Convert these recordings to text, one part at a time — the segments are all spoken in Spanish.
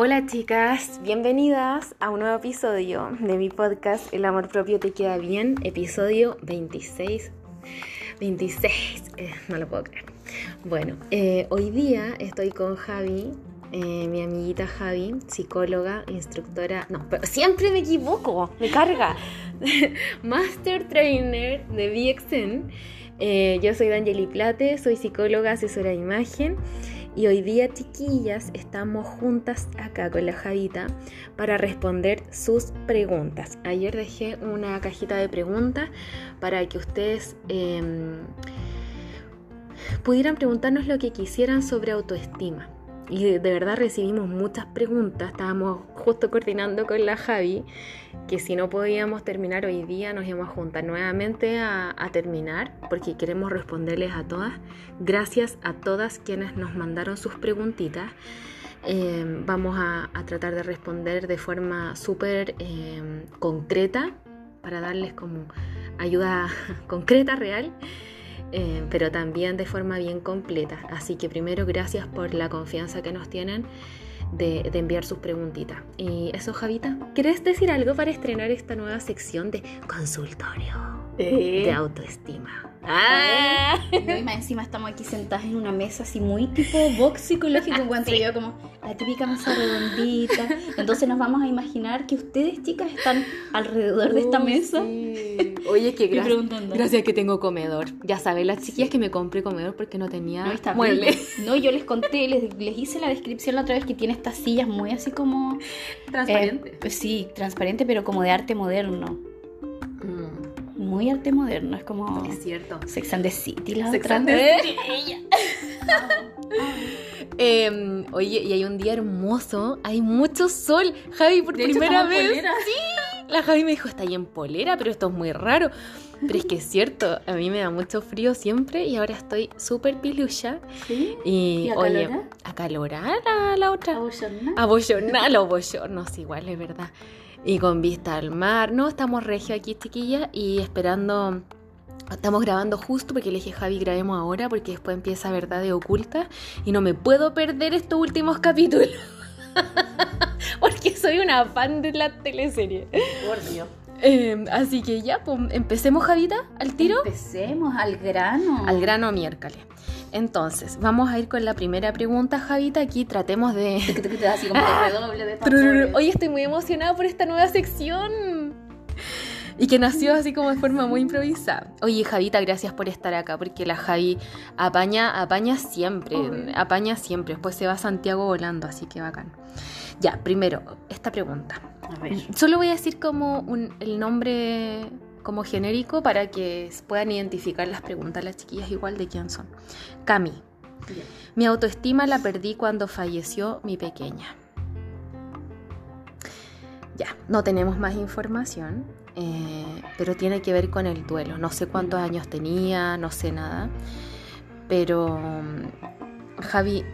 Hola chicas, bienvenidas a un nuevo episodio de mi podcast El amor propio te queda bien, episodio 26. 26, eh, no lo puedo creer. Bueno, eh, hoy día estoy con Javi, eh, mi amiguita Javi, psicóloga, instructora, no, pero siempre me equivoco, me carga. Master Trainer de BXN. yo soy D'Angeli Plate, soy psicóloga, asesora de imagen. Y hoy día, chiquillas, estamos juntas acá con la Javita para responder sus preguntas. Ayer dejé una cajita de preguntas para que ustedes em, pudieran preguntarnos lo que quisieran sobre autoestima. Y de, verdad recibimos muchas preguntas. Estábamos justo coordinando con la Javi que si no podíamos terminar hoy día nos íbamos a juntar nuevamente a, terminar porque queremos responderles a todas. Gracias a todas quienes nos mandaron sus preguntitas. Eh, vamos a, tratar de responder de forma súper eh, concreta para darles como ayuda concreta, real. Eh, pero también de forma bien completa. Así que primero gracias por la confianza que nos tienen de, enviar sus preguntitas. Y eso, Javita, ¿quieres decir algo para estrenar esta nueva sección de consultorio eh. de autoestima? Ah. Y más encima estamos aquí sentadas en una mesa así muy tipo box psicológico, encuentro yo como la típica mesa redondita. Entonces nos vamos a imaginar que ustedes, chicas, están alrededor de esta mesa. Oye, que gracias, gracias que tengo comedor. Ya saben, las chiquillas que me compré comedor porque no tenía no, mueble. No, yo les conté, les, les, hice la descripción la otra vez que tiene estas sillas muy así como... Transparente. Eh, sí, transparente, pero como de arte moderno muy arte moderno, es como. Es cierto. Sex and the City, la Sex And the City. Em, oye, y hay un día hermoso, hay mucho sol. Javi, por primera vez. Sí, la Javi me dijo, está ahí en polera, pero esto es muy raro. Pero es que es cierto, a mí me da mucho frío siempre y ahora estoy súper pilucha. ¿Sí? Y, oye, acalorar a la otra. A Abollonal o bochornos, igual, es verdad y con vista al mar. No, estamos regio aquí, chiquilla, y esperando. Estamos grabando justo porque le dije Javi grabemos ahora porque después empieza Verdad de Oculta y no me puedo perder estos últimos capítulos. porque soy una fan de la teleserie. Por Dios. Em, así que ya, pues empecemos, Javita, al tiro. Empecemos al grano. Al grano miércoles. Entonces, vamos a ir con la primera pregunta, Javita. Aquí tratemos de. Así como Hoy estoy muy emocionada por esta nueva sección. Y que nació así como de forma muy improvisada. Oye, Javita, gracias por estar acá, porque la Javi apaña, apaña siempre, apaña siempre. Después se va a Santiago volando, así que bacán. Ya, primero, esta pregunta. A ver. Solo voy a decir como el nombre como genérico para que puedan identificar las preguntas las chiquillas igual de quién son. Cami. Mi autoestima la perdí cuando falleció mi pequeña. Ya, no tenemos más información, eh, pero tiene que ver con el duelo. No sé cuántos años tenía, no sé nada. Pero, Javi,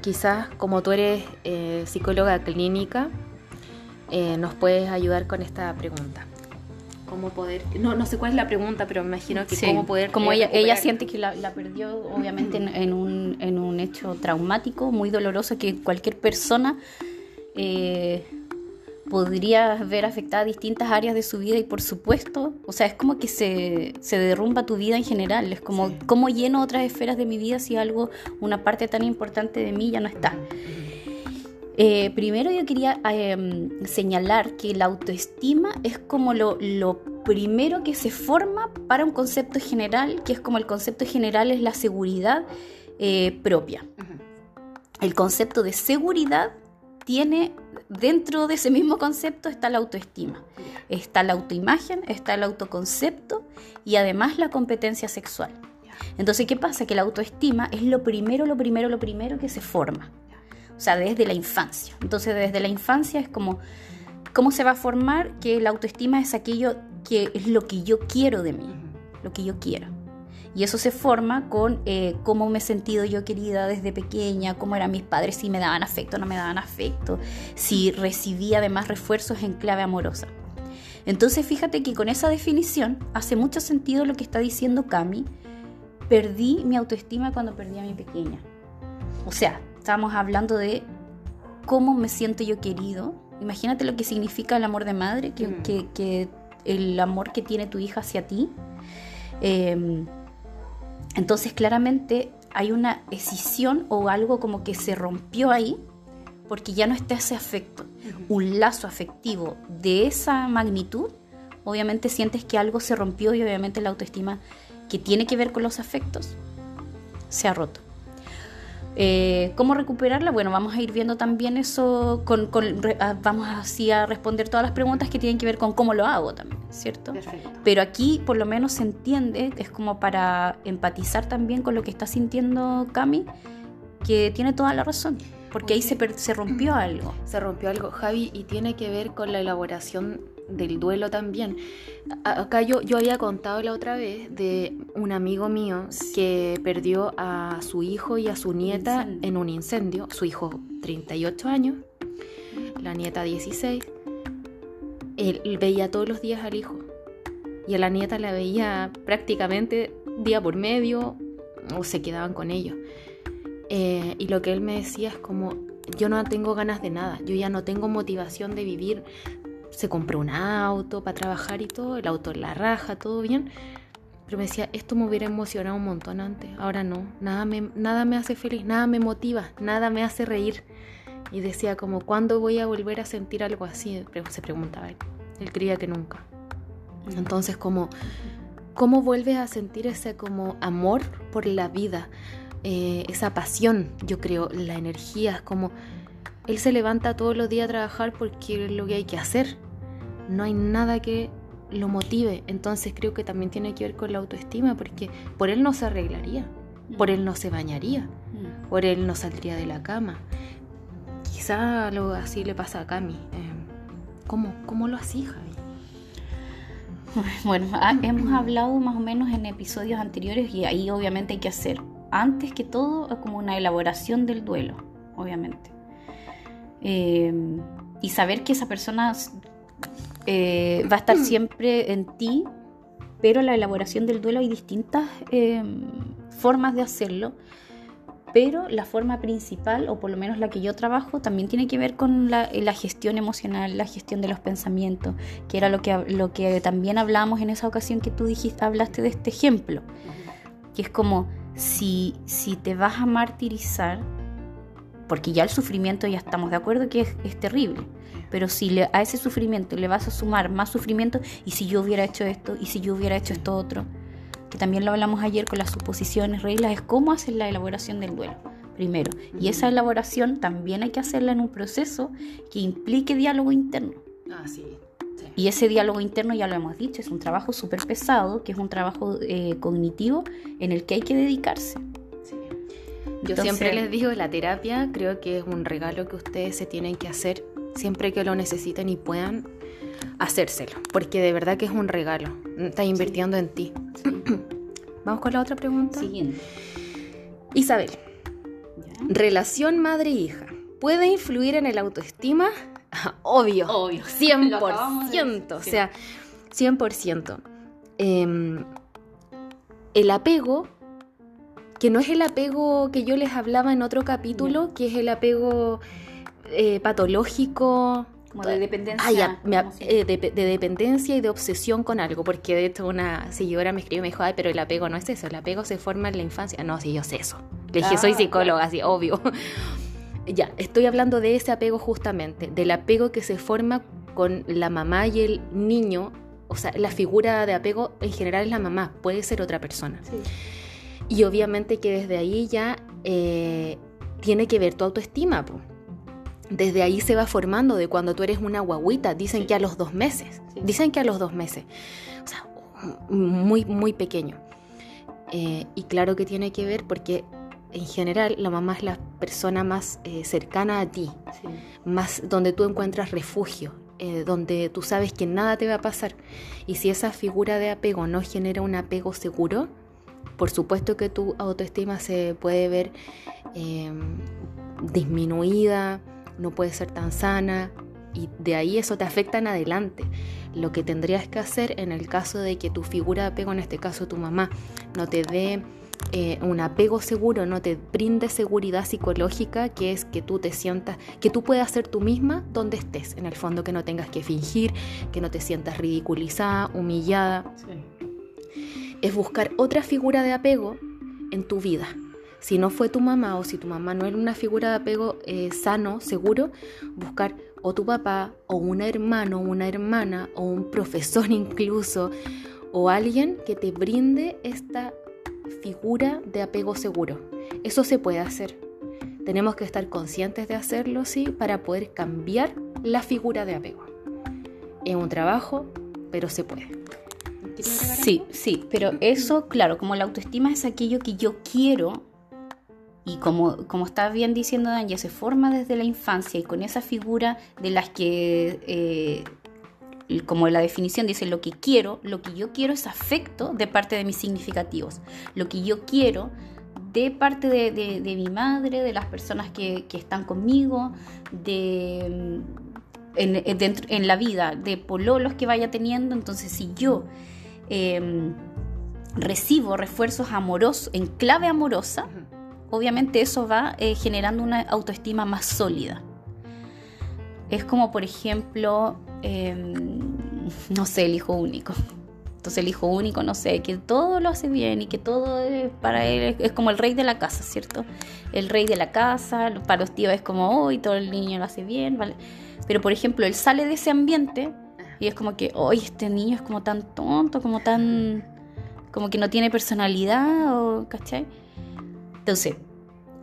quizás como tú eres eh, psicóloga clínica, eh, nos puedes ayudar con esta pregunta cómo poder, no, no sé cuál es la pregunta, pero me imagino que cómo poder... Como ella, ella siente que la, perdió, obviamente, en, un, en, un, hecho traumático, muy doloroso, que cualquier persona eh, podría ver afectada distintas áreas de su vida y por supuesto, o sea, es como que se, se derrumba tu vida en general, es como cómo lleno otras esferas de mi vida si algo, una parte tan importante de mí ya no está. Eh, primero yo quería em, señalar que la autoestima es como lo, primero que se forma para un concepto general, que es como el concepto general es la seguridad eh, propia. El concepto de seguridad tiene, dentro de ese mismo concepto está la autoestima, está la autoimagen, está el autoconcepto y además la competencia sexual. Entonces, ¿qué pasa? Que la autoestima es lo primero, lo primero, lo primero que se forma sea, desde la infancia. Entonces, desde la infancia es como, ¿cómo se va a formar? Que la autoestima es aquello que es lo que yo quiero de mí, lo que yo quiero. Y eso se forma con eh, cómo me he sentido yo querida desde pequeña, cómo eran mis padres, si me daban afecto o no me daban afecto, si recibía además refuerzos en clave amorosa. Entonces fíjate que con esa definición hace mucho sentido lo que está diciendo Cami. Perdí mi autoestima cuando perdí a mi pequeña. O sea, Estamos hablando de cómo me siento yo querido. Imagínate lo que significa el amor de madre, que, Mm. que- que el amor que tiene tu hija hacia ti. Eh, entonces claramente hay una escisión o algo como que se rompió ahí porque ya no está ese afecto, un lazo afectivo de esa magnitud, obviamente sientes que algo se rompió y obviamente la autoestima que tiene que ver con los afectos se ha roto. Eh, ¿Cómo recuperarla? Bueno, vamos a ir viendo también eso, con, con- re- ah, vamos así a responder todas las preguntas que tienen que ver con cómo lo hago también, ¿cierto? Perfecto. Pero aquí por lo menos se entiende, es como para empatizar también con lo que está sintiendo Cami, que tiene toda la razón, porque ahí se rompió algo. Se rompió algo, Javi, y tiene que ver con la elaboración del duelo también. Acá yo, yo había contado la otra vez de un amigo mío que perdió a su hijo y a su nieta en un incendio. Su hijo 38 años, la nieta 16. Él, él veía todos los días al hijo y a la nieta la veía prácticamente día por medio o se quedaban con ellos. Eh, y lo que él me decía es como, yo no tengo ganas de nada, yo ya no tengo motivación de vivir. Se compró un auto para trabajar y todo, el auto en la raja, todo bien. Pero me decía, esto me hubiera emocionado un montón antes, ahora no, nada me, nada me hace feliz, nada me motiva, nada me hace reír. Y decía como, ¿cuándo voy a volver a sentir algo así? Se preguntaba él. Él creía que nunca. Entonces, como, ¿cómo vuelves a sentir ese como amor por la vida? Eh, esa pasión, yo creo, la energía, es como él se levanta todos los días a trabajar porque es lo que hay que hacer. No hay nada que lo motive. Entonces creo que también tiene que ver con la autoestima porque por él no se arreglaría, por él no se bañaría, Mm. por él no saldría de la cama. Quizá algo así le pasa a Cami. Eh, ¿cómo, ¿Cómo lo hacía, Javi? Bueno, ha- hemos hablado más o menos en episodios anteriores y ahí obviamente hay que hacer, antes que todo, como una elaboración del duelo, obviamente. Eh, y saber que esa persona eh, va a estar siempre en ti, pero la elaboración del duelo hay distintas eh, formas de hacerlo. Pero la forma principal, o por lo menos la que yo trabajo, también tiene que ver con la, la gestión emocional, la gestión de los pensamientos, que era lo que, lo que también hablábamos en esa ocasión que tú dijiste, hablaste de este ejemplo, que es como si, si te vas a martirizar, porque ya el sufrimiento ya estamos de acuerdo que es, es terrible, pero si le- a ese sufrimiento le vas a sumar más sufrimiento, y si yo hubiera hecho esto, y si yo hubiera hecho esto otro, que también lo hablamos ayer con las suposiciones, reglas, es cómo hacer la elaboración del duelo, primero. Y esa elaboración también hay que hacerla en un proceso que implique diálogo interno. Ah, sí. Y ese diálogo interno, ya lo hemos dicho, es un trabajo súper pesado, que es un trabajo eh, cognitivo en el que hay que dedicarse. Yo Entonces- siempre les digo, la terapia creo que es un regalo que ustedes se tienen que hacer siempre que lo necesiten y puedan hacérselo, porque de verdad que es un regalo. Estás invirtiendo en ti. Vamos con la otra pregunta. Siguiente. Isabel, relación madre-hija, ¿puede influir en el autoestima? Obvio. Obvio. 100%. Lo acabamos de decir, o sea, 100%. Em, el apego, que no es el apego que yo les hablaba en otro capítulo, que es el apego eh, patológico. Como de dependencia. Ah, ya, me- emocional. eh, de, de dependencia y de obsesión con algo, porque de hecho una seguidora me escribió y me dijo, ay, pero el apego no es eso, el apego se forma en la infancia. No, sí, yo sé eso. Le dije, Ah, soy psicóloga, así, obvio. ya, estoy hablando de ese apego justamente, del apego que se forma con la mamá y el niño. O sea, la figura de apego en general es la mamá, puede ser otra persona. Sí. Y obviamente que desde ahí ya eh, tiene que ver tu autoestima. po. Desde ahí se va formando de cuando tú eres una guaguita. Dicen Sí. que a los dos meses. Sí. Dicen que a los dos meses. O sea, muy, muy pequeño. Eh, y claro que tiene que ver porque en general la mamá es la persona más eh, cercana a ti, Sí. más donde tú encuentras refugio, eh, donde tú sabes que nada te va a pasar. Y si esa figura de apego no genera un apego seguro, por supuesto que tu autoestima se puede ver eh, disminuida, no puede ser tan sana y de ahí eso te afecta en adelante. Lo que tendrías que hacer en el caso de que tu figura de apego, en este caso tu mamá, no te dé eh, un apego seguro no te brinde seguridad psicológica, que es que tú te sientas, que tú puedas ser tú misma donde estés, en el fondo que no tengas que fingir, que no te sientas ridiculizada, humillada. Es buscar otra figura de apego en tu vida. Si no fue tu mamá o si tu mamá no era una figura de apego eh, sano, seguro, buscar o tu papá o un hermano, una hermana o un profesor incluso o alguien que te brinde esta figura de apego seguro. Eso se puede hacer. Tenemos que estar conscientes de hacerlo, sí, para poder cambiar la figura de apego. Es un trabajo, pero se puede. Sí, sí, pero eso, claro, como la autoestima es aquello que yo quiero y como, como está bien diciendo Dania, se forma desde la infancia y con esa figura de las que eh, como la definición dice, lo que quiero, lo que yo quiero es afecto de parte de mis significativos. Lo que yo quiero de parte de, mi madre, de las personas que, están conmigo, de, en, la vida, de pololos que vaya teniendo. Entonces, si yo em, recibo refuerzos amorosos, en clave amorosa, obviamente eso va eh, generando una autoestima más sólida. Es como, por ejemplo, Em, no sé, el hijo único. Entonces el hijo único, no sé, que todo lo hace bien y que todo para él es, como el rey de la casa, ¿cierto? El rey de la casa, para los tíos es como, hoy todo el niño lo hace bien, ¿vale? Pero por ejemplo, él sale de ese ambiente y es como que, hoy este niño es como tan tonto, como tan, como que no tiene personalidad, o, ¿cachai? Entonces,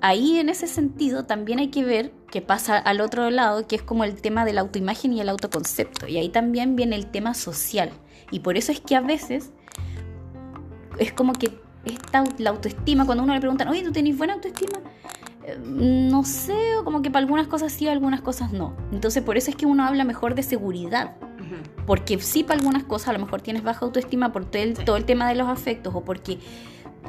ahí en ese sentido también hay que ver que pasa al otro lado, que es como el tema de la autoimagen y el autoconcepto. Y ahí también viene el tema social. Y por eso es que a veces es como que esta, la autoestima, cuando uno le pregunta, oye, ¿tú tenés buena autoestima? Eh, no sé, o como que para algunas cosas sí, algunas cosas no. Entonces por eso es que uno habla mejor de seguridad. Porque sí para algunas cosas a lo mejor tienes baja autoestima por todo el, todo el tema de los afectos o porque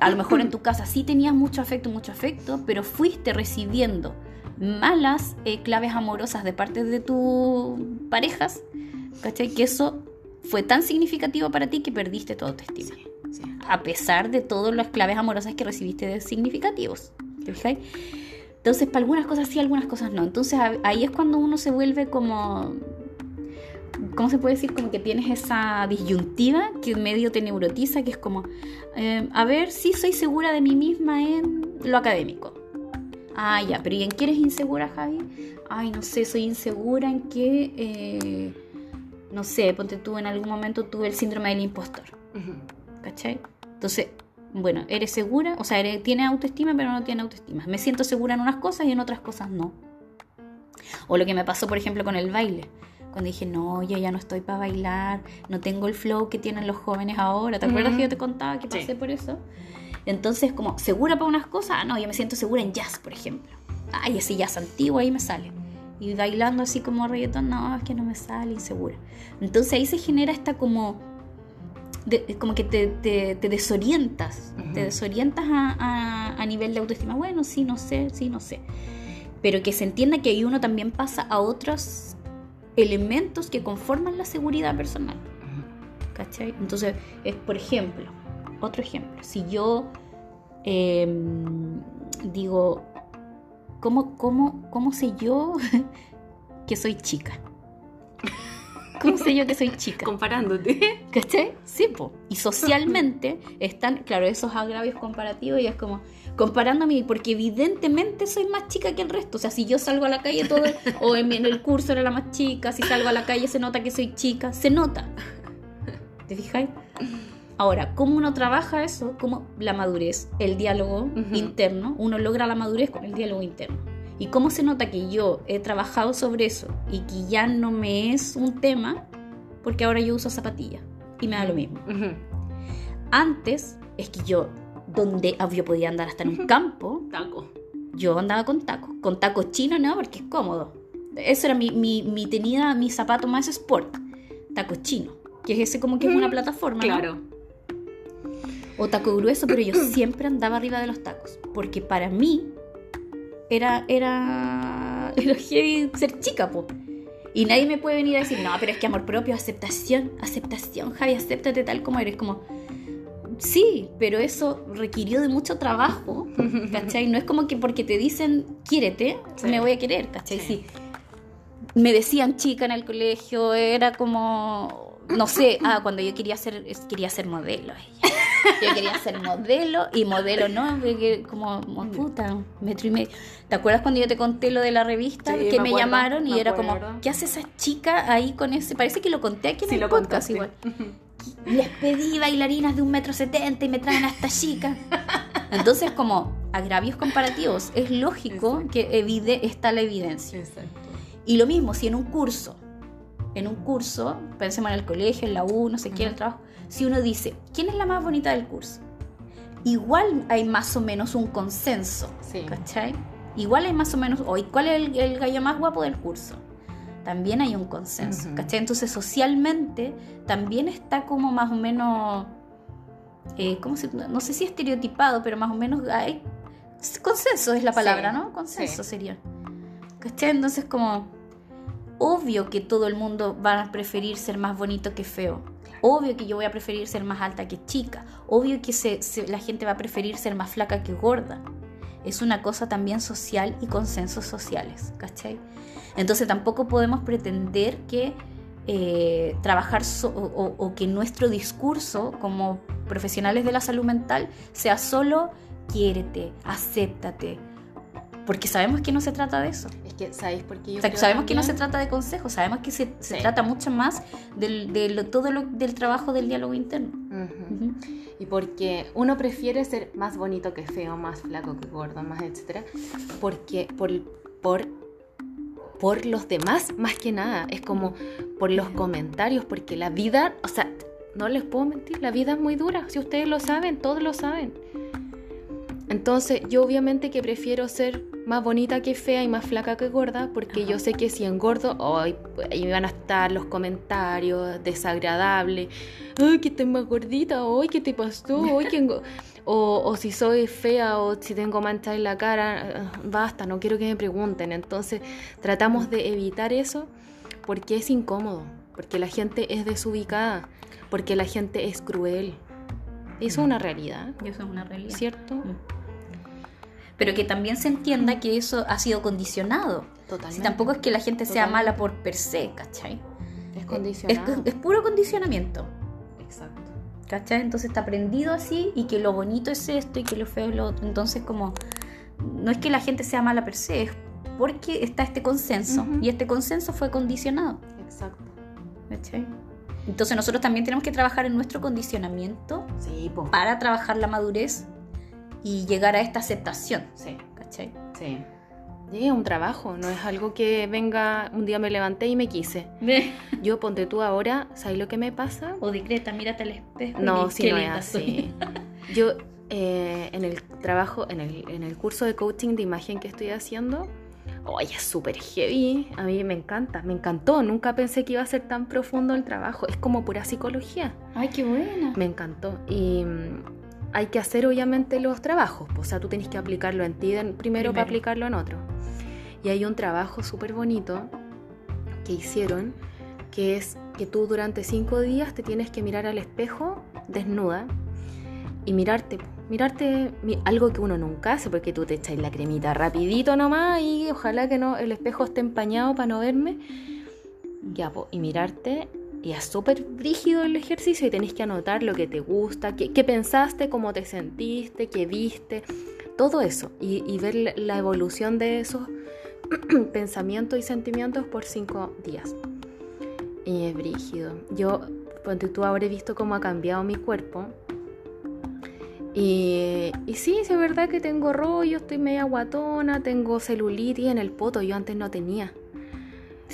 a lo mejor en tu casa sí tenías mucho afecto, mucho afecto, pero fuiste recibiendo malas eh, claves amorosas de parte de tus parejas, ¿cachai? Que eso fue tan significativo para ti que perdiste tu autoestima. A pesar de todas las claves amorosas que recibiste de significativos. ¿Te fijáis? Entonces, para algunas cosas sí, algunas cosas no. Entonces, ahí es cuando uno se vuelve como. ¿Cómo se puede decir? Como que tienes esa disyuntiva que medio te neurotiza, que es como, eh, a ver, si soy segura de mí misma en lo académico. Ah, ya, pero ¿y en qué eres insegura, Javi? Ay, no sé, soy insegura en que, eh, no sé, ponte tú, en algún momento tuve el síndrome del impostor. ¿Cachai? Entonces, bueno, eres segura, o sea, eres, tiene autoestima, pero no tiene autoestima. Me siento segura en unas cosas y en otras cosas no. O lo que me pasó, por ejemplo, con el baile. Cuando dije, no, yo ya no estoy para bailar, no tengo el flow que tienen los jóvenes ahora. ¿Te acuerdas que yo te contaba que pasé por eso? Entonces, como, ¿segura para unas cosas? Ah, no, yo me siento segura en jazz, por ejemplo. Ay, ese jazz antiguo ahí me sale. Y bailando así como reggaetón, no, es que no me sale, insegura. Entonces ahí se genera esta como... como que te, te, desorientas, te desorientas a, a, nivel de autoestima. Bueno, sí, no sé, sí, no sé. Pero que se entienda que ahí uno también pasa a otros elementos que conforman la seguridad personal. ¿Cachai? Entonces, es, por ejemplo, otro ejemplo, si yo em, digo, ¿cómo, cómo, ¿cómo sé yo que soy chica? ¿Cómo sé yo que soy chica? Comparándote. ¿Cachai? Sí, po. Y socialmente están, claro, esos agravios comparativos y es como comparándome porque evidentemente soy más chica que el resto. O sea, si yo salgo a la calle todo, o en, en el curso era la más chica, si salgo a la calle se nota que soy chica, se nota. ¿Te fijáis? Ahora, ¿cómo uno trabaja eso? ¿Cómo la madurez, el diálogo interno? Uno logra la madurez con el diálogo interno. ¿Y cómo se nota que yo he trabajado sobre eso y que ya no me es un tema? Porque ahora yo uso zapatillas y me da lo mismo. Antes es que yo, donde yo podía andar hasta en un campo, taco. yo andaba con tacos. Con tacos chinos no, porque es cómodo. Eso era mi, mi, mi tenía mi zapato más sport, tacos chinos, que es ese como que es una plataforma. Claro o taco grueso, pero yo siempre andaba arriba de los tacos, porque para mí era, era, era ser chica, po. Y nadie me puede venir a decir, no, pero es que amor propio, aceptación, aceptación, Javi, acéptate tal como eres, como... Sí, pero eso requirió de mucho trabajo, ¿cachai? No es como que porque te dicen, quiérete, me voy a querer, ¿cachai? Sí. Me decían chica en el colegio, era como, no sé, ah, cuando yo quería ser, quería ser modelo. Yo quería ser modelo y modelo no, como, puta, metro y medio. ¿Te acuerdas cuando yo te conté lo de la revista que me, llamaron y era como, ¿qué hace esa chica ahí con ese? Parece que lo conté aquí en el podcast igual. les pedí bailarinas de un metro setenta y me traen a esta chica. Entonces, como agravios comparativos, es lógico que evide, está la evidencia. Exacto. Y lo mismo, si en un curso, en un curso, pensemos en el colegio, en la U, no sé qué, en el trabajo, si uno dice, ¿quién es la más bonita del curso? Igual hay más o menos un consenso, sí. ¿cachai? Igual hay más o menos, o ¿cuál es el, el gallo más guapo del curso? También hay un consenso, Entonces socialmente también está como más o menos, eh, ¿cómo se, no sé si estereotipado, pero más o menos hay consenso es la palabra, ¿no? Consenso sería. ¿Cachai? Entonces como obvio que todo el mundo va a preferir ser más bonito que feo. Obvio que yo voy a preferir ser más alta que chica. Obvio que la gente va a preferir ser más flaca que gorda. Es una cosa también social y consensos sociales, ¿cachai? Entonces tampoco podemos pretender que eh, trabajar o, que nuestro discurso como profesionales de la salud mental sea solo quiérete, acéptate. Porque sabemos que no se trata de eso. Es que, ¿sabéis por qué Sabemos que no se trata de consejos, sabemos que se, trata mucho más del, de todo lo, del trabajo del diálogo interno. Y porque uno prefiere ser más bonito que feo, más flaco que gordo, más etcétera, porque por, por por los demás más que nada, es como por los comentarios, porque la vida, o sea, no les puedo mentir, la vida es muy dura, si ustedes lo saben, todos lo saben. Entonces yo obviamente que prefiero ser más bonita que fea y más flaca que gorda, porque yo sé que si engordo, hoy ahí van a estar los comentarios desagradables, ay, que estoy más gordita, hoy, ¿qué te pasó? Hoy, que o, si soy fea o si tengo mancha en la cara, eh, basta, no quiero que me pregunten. Entonces tratamos de evitar eso porque es incómodo, porque la gente es desubicada, porque la gente es cruel. Eso es una realidad. Eso es una realidad. ¿Cierto? Mm. Pero que también se entienda que eso ha sido condicionado. Totalmente. Si tampoco es que la gente sea mala por per se, ¿cachai? Es condicionado. es puro condicionamiento. ¿cachai? Entonces está aprendido así y que lo bonito es esto y que lo feo es lo otro. Entonces como, no es que la gente sea mala per se, es porque está este consenso y este consenso fue condicionado. Exacto. ¿cachai? Entonces nosotros también tenemos que trabajar en nuestro condicionamiento para trabajar la madurez y llegar a esta aceptación. Sí. ¿Cachai? Sí es un trabajo, no es algo que venga, un día me levanté y me quise. Yo ponte tú ahora, ¿sabes lo que me pasa? O discreta, mírate al espejo. No, si no es así. Yo eh, en el trabajo, en el, en el curso de coaching de imagen que estoy haciendo, oye, es súper heavy, a mí me encanta, me encantó, nunca pensé que iba a ser tan profundo el trabajo, es como pura psicología. Ay, qué buena. Me encantó. Y mm, hay que hacer obviamente los trabajos, o sea, tú tienes que aplicarlo en ti primero, primero. para aplicarlo en otro. Y hay un trabajo súper bonito que hicieron, que es que tú durante cinco días te tienes que mirar al espejo desnuda y mirarte, mirarte algo que uno nunca hace, porque tú te echas la cremita rapidito nomás y ojalá que no el espejo esté empañado para no verme. Ya, y mirarte es súper rígido el ejercicio y tenés que anotar lo que te gusta, qué, pensaste, cómo te sentiste, qué viste, todo eso y, y ver la evolución de esos pensamientos y sentimientos por cinco días. Y es brígido. Yo, cuando tú habré visto cómo ha cambiado mi cuerpo. Y, y sí, es verdad que tengo rollo, estoy media guatona, tengo celulitis en el poto, yo antes no tenía.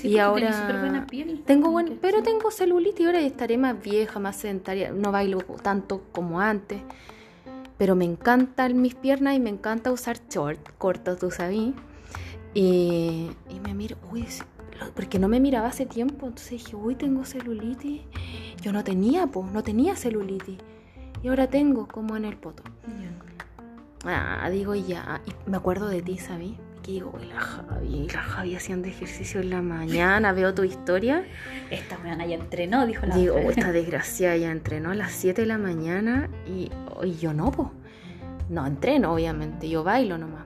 Y ahora buena piel. tengo buen, pero tengo celulitis ahora y estaré más vieja, más sedentaria, no bailo tanto como antes. Pero me encantan mis piernas y me encanta usar short cortos, tú sabes. Y, me miro, uy, porque no me miraba hace tiempo, entonces dije, uy, tengo celulitis. Yo no tenía, pues, no tenía celulitis. Y ahora tengo, como en el poto. Ah, digo, ya. Y me acuerdo de ti, ¿sabí? Que digo, "Uy, la Javi, la Javi haciendo ejercicio en la mañana, veo tu historia. Esta mañana ya entrenó, dijo la Digo, otra. "Oh, esta desgraciada ya entrenó a las 7 de la mañana y, y yo no, po. No entreno, obviamente, yo bailo nomás.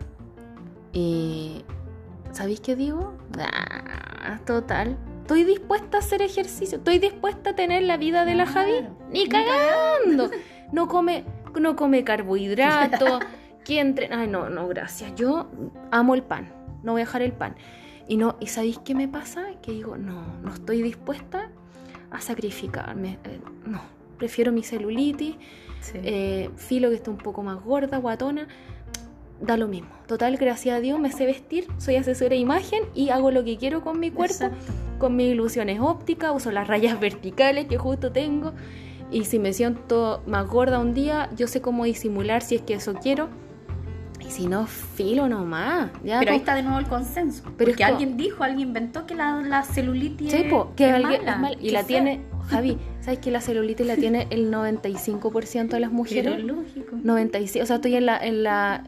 Y, ¿sabéis qué digo? Ah, total. Estoy dispuesta a hacer ejercicio, estoy dispuesta a tener la vida de la Javi. Ni cagando. No come, no come carbohidratos. Que entrena. Ay, no, no, gracias. Yo amo el pan. No voy a dejar el pan. Y no, ¿y sabéis qué me pasa? Que digo, no, no estoy dispuesta a sacrificarme. Eh, no, prefiero mi celulitis, Sí. eh, filo que esté un poco más gorda, guatona. Da lo mismo. Total, gracias a Dios me sé vestir, soy asesora de imagen y hago lo que quiero con mi cuerpo, Exacto. con mis ilusiones ópticas, uso las rayas verticales que justo tengo. Y si me siento más gorda un día, yo sé cómo disimular si es que eso quiero. Y si no, filo nomás. Ya, Pero ahí po. está de nuevo el consenso. Pero como- alguien dijo, alguien inventó que la, la celulitis Sí, po, que es alguien mala, es mal- y que la tiene, Javi, ¿sabes que la celulitis la tiene el 95% de las Pero mujeres? lógico. 96, o sea, estoy en la, en la,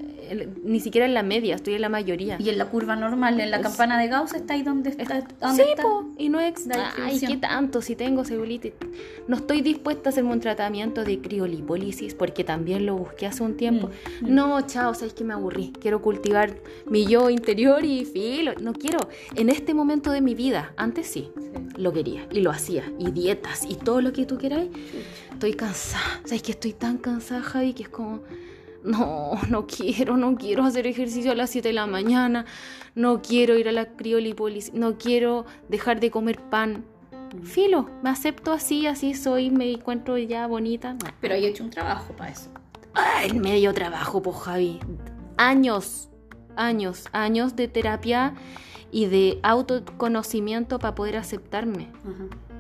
ni siquiera en la media, estoy en la mayoría. Y en la curva normal, en la campana de Gauss, está ahí donde está. donde Sí, está. po, y no es, ay, qué tanto, si tengo celulitis. No estoy dispuesta a hacerme un tratamiento de criolipólisis, porque también lo busqué hace un tiempo. Mm, mm. No, chao, sabes que me aburrí. Quiero cultivar mi yo interior y filo. No quiero, en este momento de mi vida, antes sí, lo quería y lo hacía, y dietas y todo lo que tú queráis. Estoy cansada. ¿Sabes que estoy tan cansada, Javi, que es como, no, no quiero, no quiero hacer ejercicio a las 7 de la mañana, no quiero ir a la criolipólisis, no quiero dejar de comer pan. Filo, me acepto así, así soy, me encuentro ya bonita. Pero hay hecho un trabajo para eso. El medio trabajo, pues Javi. Años, años, años de terapia y de autoconocimiento para poder aceptarme.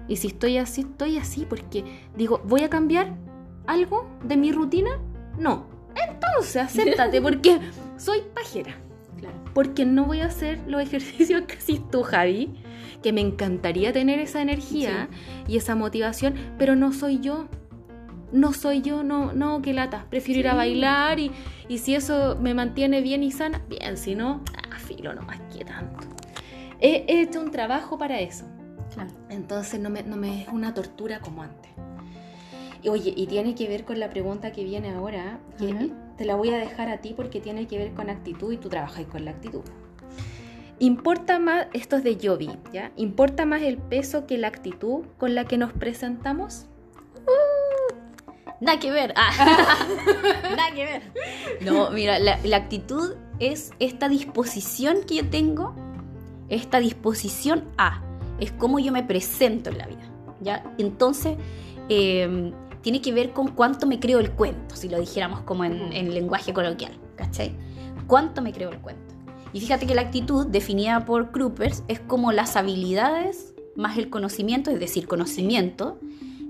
Y si estoy así, estoy así, porque digo, ¿voy a cambiar algo de mi rutina? No. Entonces, acéptate, porque soy pajera. Claro. Porque no voy a hacer los ejercicios que haces tú, Javi. Que me encantaría tener esa energía y esa motivación, pero no soy yo. No soy yo, no, no, qué lata. Prefiero ir a bailar y, y si eso me mantiene bien y sana, bien, si no, ah, filo nomás, qué tanto. He, he hecho un trabajo para eso. Claro. Entonces no me, no me es una tortura como antes. Oye, y tiene que ver con la pregunta que viene ahora, que te la voy a dejar a ti porque tiene que ver con actitud y tú trabajas con la actitud. Importa más, esto es de Jovi, ¿ya? ¿Importa más el peso que la actitud con la que nos presentamos? Nada que ver. Ah. Nada que ver. No, mira, la, la actitud es esta disposición que yo tengo, esta disposición a, es cómo yo me presento en la vida. ¿ya? Entonces, eh, tiene que ver con cuánto me creo el cuento, si lo dijéramos como en, Ujú. en lenguaje coloquial. ¿Cachai? ¿Cuánto me creo el cuento? Y fíjate que la actitud, definida por Kruppers, es como las habilidades más el conocimiento, es decir, conocimiento.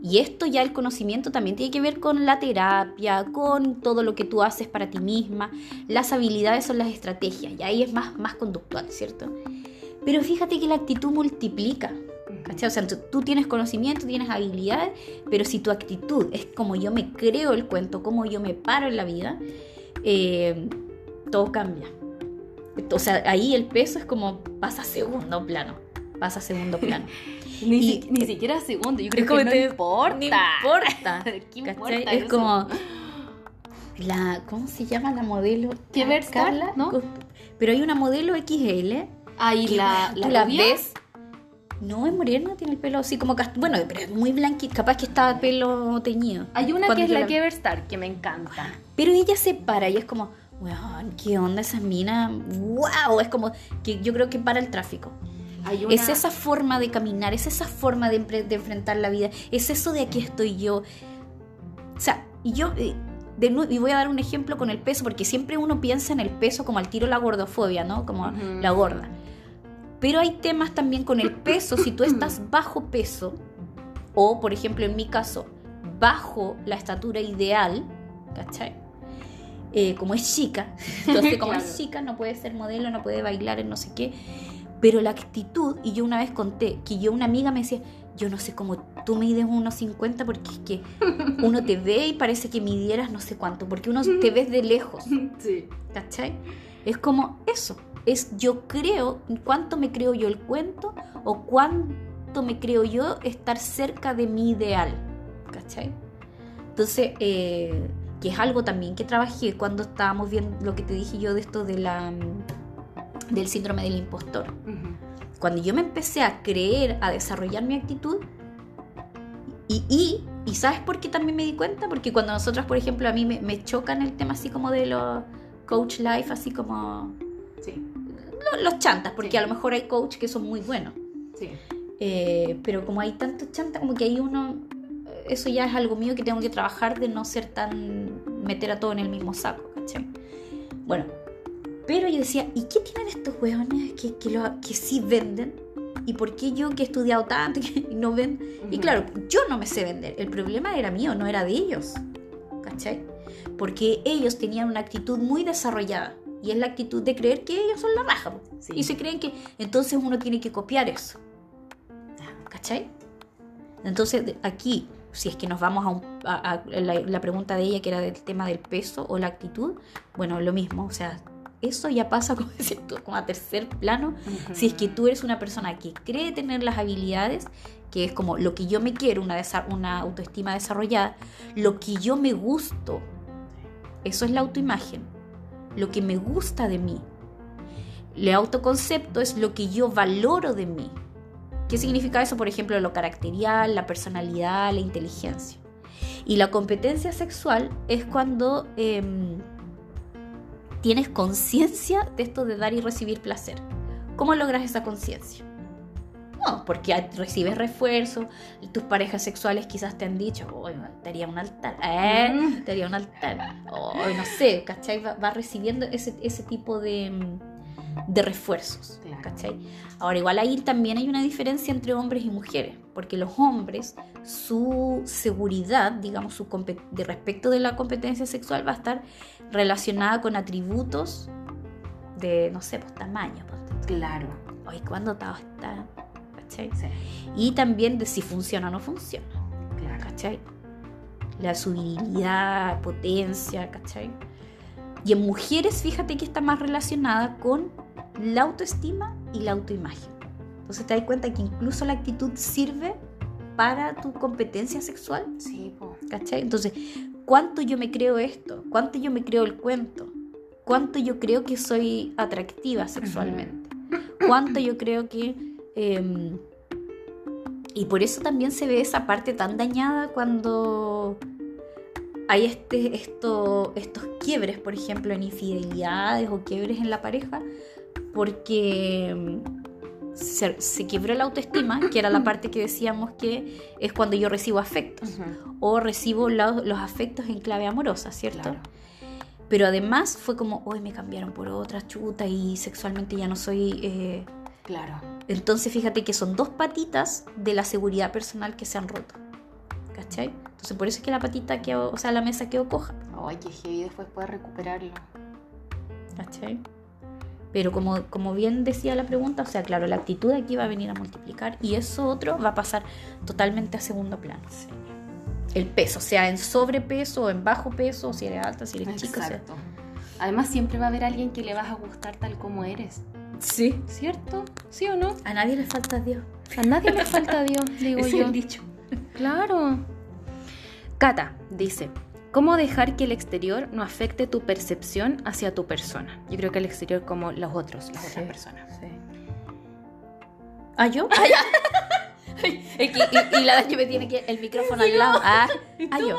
Y esto ya el conocimiento también tiene que ver con la terapia, con todo lo que tú haces para ti misma. Las habilidades son las estrategias, y ahí es más, más conductual, ¿cierto? Pero fíjate que la actitud multiplica. ¿Cachai? O sea, tú, tienes conocimiento, tienes habilidades, pero si tu actitud es como yo me creo el cuento, como yo me paro en la vida, eh, todo cambia. O sea, ahí el peso es como pasa a segundo plano. Pasa a segundo plano. Ni, Y- si- ni siquiera segundo, yo creo como que no te- importa. No importa. ¿Qué importa ¿cachai? Es eso? como la ¿cómo se llama la modelo? ¿Qué está? Carla, ¿No? Pero hay una modelo XL Ahí la, tú la ves. No es morena, tiene el pelo así como cast- bueno, pero es muy blanquito, capaz que está pelo teñido. Hay una que es la la- Keverstar que me encanta. Pero ella se para y es como, weón, ¿qué onda esa mina? ¡Wow! Es como que yo creo que para el tráfico. Hay una... Es esa forma de caminar, es esa forma de, enfrentar la vida, es eso de aquí estoy yo. O sea, y yo, eh, de y voy a dar un ejemplo con el peso, porque siempre uno piensa en el peso como al tiro la gordofobia, ¿no? Como la gorda. Pero hay temas también con el peso, si tú estás bajo peso, o por ejemplo en mi caso, bajo la estatura ideal, ¿cachai? Eh, como es chica, entonces como es Claro. chica no puede ser modelo, no puede bailar en no sé qué, pero la actitud, y yo una vez conté que yo una amiga me decía, yo no sé cómo tú mides unos 50 porque es que uno te ve y parece que midieras no sé cuánto, porque uno te ves de lejos, Sí. ¿cachai? Es como eso. Es yo creo, cuánto me creo yo el cuento o cuánto me creo yo estar cerca de mi ideal. ¿Cachai? Entonces, eh, que es algo también que trabajé cuando estábamos viendo lo que te dije yo de esto de la, del síndrome del impostor. Cuando yo me empecé a creer, a desarrollar mi actitud, y, y, y, ¿sabes por qué también me di cuenta? Porque cuando nosotros, por ejemplo, a mí me, me chocan el tema así como de los coach life, así como... Sí. Los, chantas, porque a lo mejor hay coach que son muy buenos. Sí. Eh, pero como hay tantos chantas, como que hay uno eso ya es algo mío que tengo que trabajar de no ser tan meter a todo en el mismo saco, ¿cachai? Bueno, pero yo decía, ¿y qué tienen estos hueones que, que, lo, que sí venden? ¿Y por qué yo que he estudiado tanto y no ven? Y claro, yo no me sé vender. El problema era mío, no era de ellos. ¿Cachai? Porque ellos tenían una actitud muy desarrollada. Y es la actitud de creer que ellos son la raja. Y se creen que entonces uno tiene que copiar eso. ¿Cachai? Entonces aquí si es que nos vamos a, la, pregunta de ella que era del tema del peso o la actitud, bueno, lo mismo, o sea, eso ya pasa como, como a tercer plano, si es que tú eres una persona que cree tener las habilidades, que es como lo que yo me quiero, una, una autoestima desarrollada, lo que yo me gusto, eso es la autoimagen, lo que me gusta de mí. El autoconcepto es lo que yo valoro de mí. ¿Qué significa eso? Por ejemplo, lo caracterial, la personalidad, la inteligencia. Y la competencia sexual es cuando em, tienes conciencia de esto de dar y recibir placer. ¿Cómo logras esa conciencia? No, porque recibes refuerzo, tus parejas sexuales quizás te han dicho, hoy te haría un altar, ¿eh? Mm. te haría un altar, o no sé, ¿cachai? Va, recibiendo ese, ese tipo de de refuerzos. ¿cachai? Ahora, igual ahí también hay una diferencia entre hombres y mujeres, porque los hombres, su seguridad, digamos, su de respecto de la competencia sexual va a estar relacionada con atributos de, no sé, pues tamaño. Pues, claro. Hoy, ¿cuándo está? ¿Cachai? Y también de si funciona o no funciona. Claro. ¿Cachai? La subilidad, potencia, ¿cachai? Y en mujeres, fíjate que está más relacionada con la autoestima y la autoimagen. Entonces te das cuenta que incluso la actitud sirve para tu competencia sexual. Sí, ¿cachai? Entonces, ¿cuánto yo me creo esto? ¿Cuánto yo me creo el cuento? ¿Cuánto yo creo que soy atractiva sexualmente? ¿Cuánto yo creo que... Em, y por eso también se ve esa parte tan dañada cuando hay este, esto, estos quiebres, por ejemplo, en infidelidades o quiebres en la pareja, porque mm, se, se, quebró la autoestima, que era la parte que decíamos que es cuando yo recibo afectos o recibo los afectos en clave amorosa, ¿cierto? Pero además fue como, hoy me cambiaron por otra chuta y sexualmente ya no soy... Eh, claro. Entonces fíjate que son dos patitas de la seguridad personal que se han roto. ¿Cachai? Entonces por eso es que la patita quedó, o sea, la mesa quedó coja. Ay, qué heavy después puede recuperarlo. ¿Cachai? Pero como, como bien decía la pregunta, o sea, claro, la actitud aquí va a venir a multiplicar y eso otro va a pasar totalmente a segundo plano. El peso, sea en sobrepeso o en bajo peso, si eres alta, si eres chica. Exacto. Además, siempre va a haber alguien que le vas a gustar tal como eres. Sí. ¿Cierto? ¿Sí o no? A nadie le falta Dios. A nadie le falta Dios, digo es yo. El dicho. Claro. Cata dice, ¿Cómo dejar que el exterior no afecte tu percepción hacia tu persona? Yo creo que el exterior como los otros, las otras personas. Sí. ¿Ah, yo? Ah, y, la Dani me tiene que el micrófono al lado. Ah, ah yo.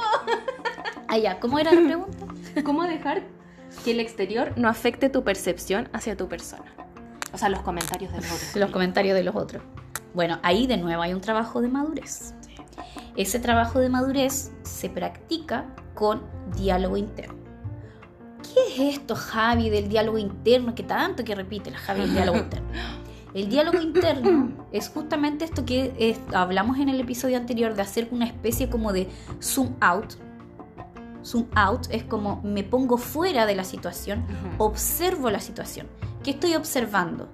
Ah, ya. ¿Cómo era la pregunta? ¿Cómo dejar que el exterior no afecte tu percepción hacia tu persona? O sea, los comentarios de los otros. Los comentarios de los otros. Bueno, ahí de nuevo hay un trabajo de madurez. Ese trabajo de madurez se practica con diálogo interno. ¿Qué es esto, Javi, del diálogo interno? Que tanto que repite la Javi el diálogo interno. El diálogo interno es justamente esto que hablamos en el episodio anterior de hacer una especie como de zoom out. Zoom out es como me pongo fuera de la situación, observo la situación. ¿Qué estoy observando?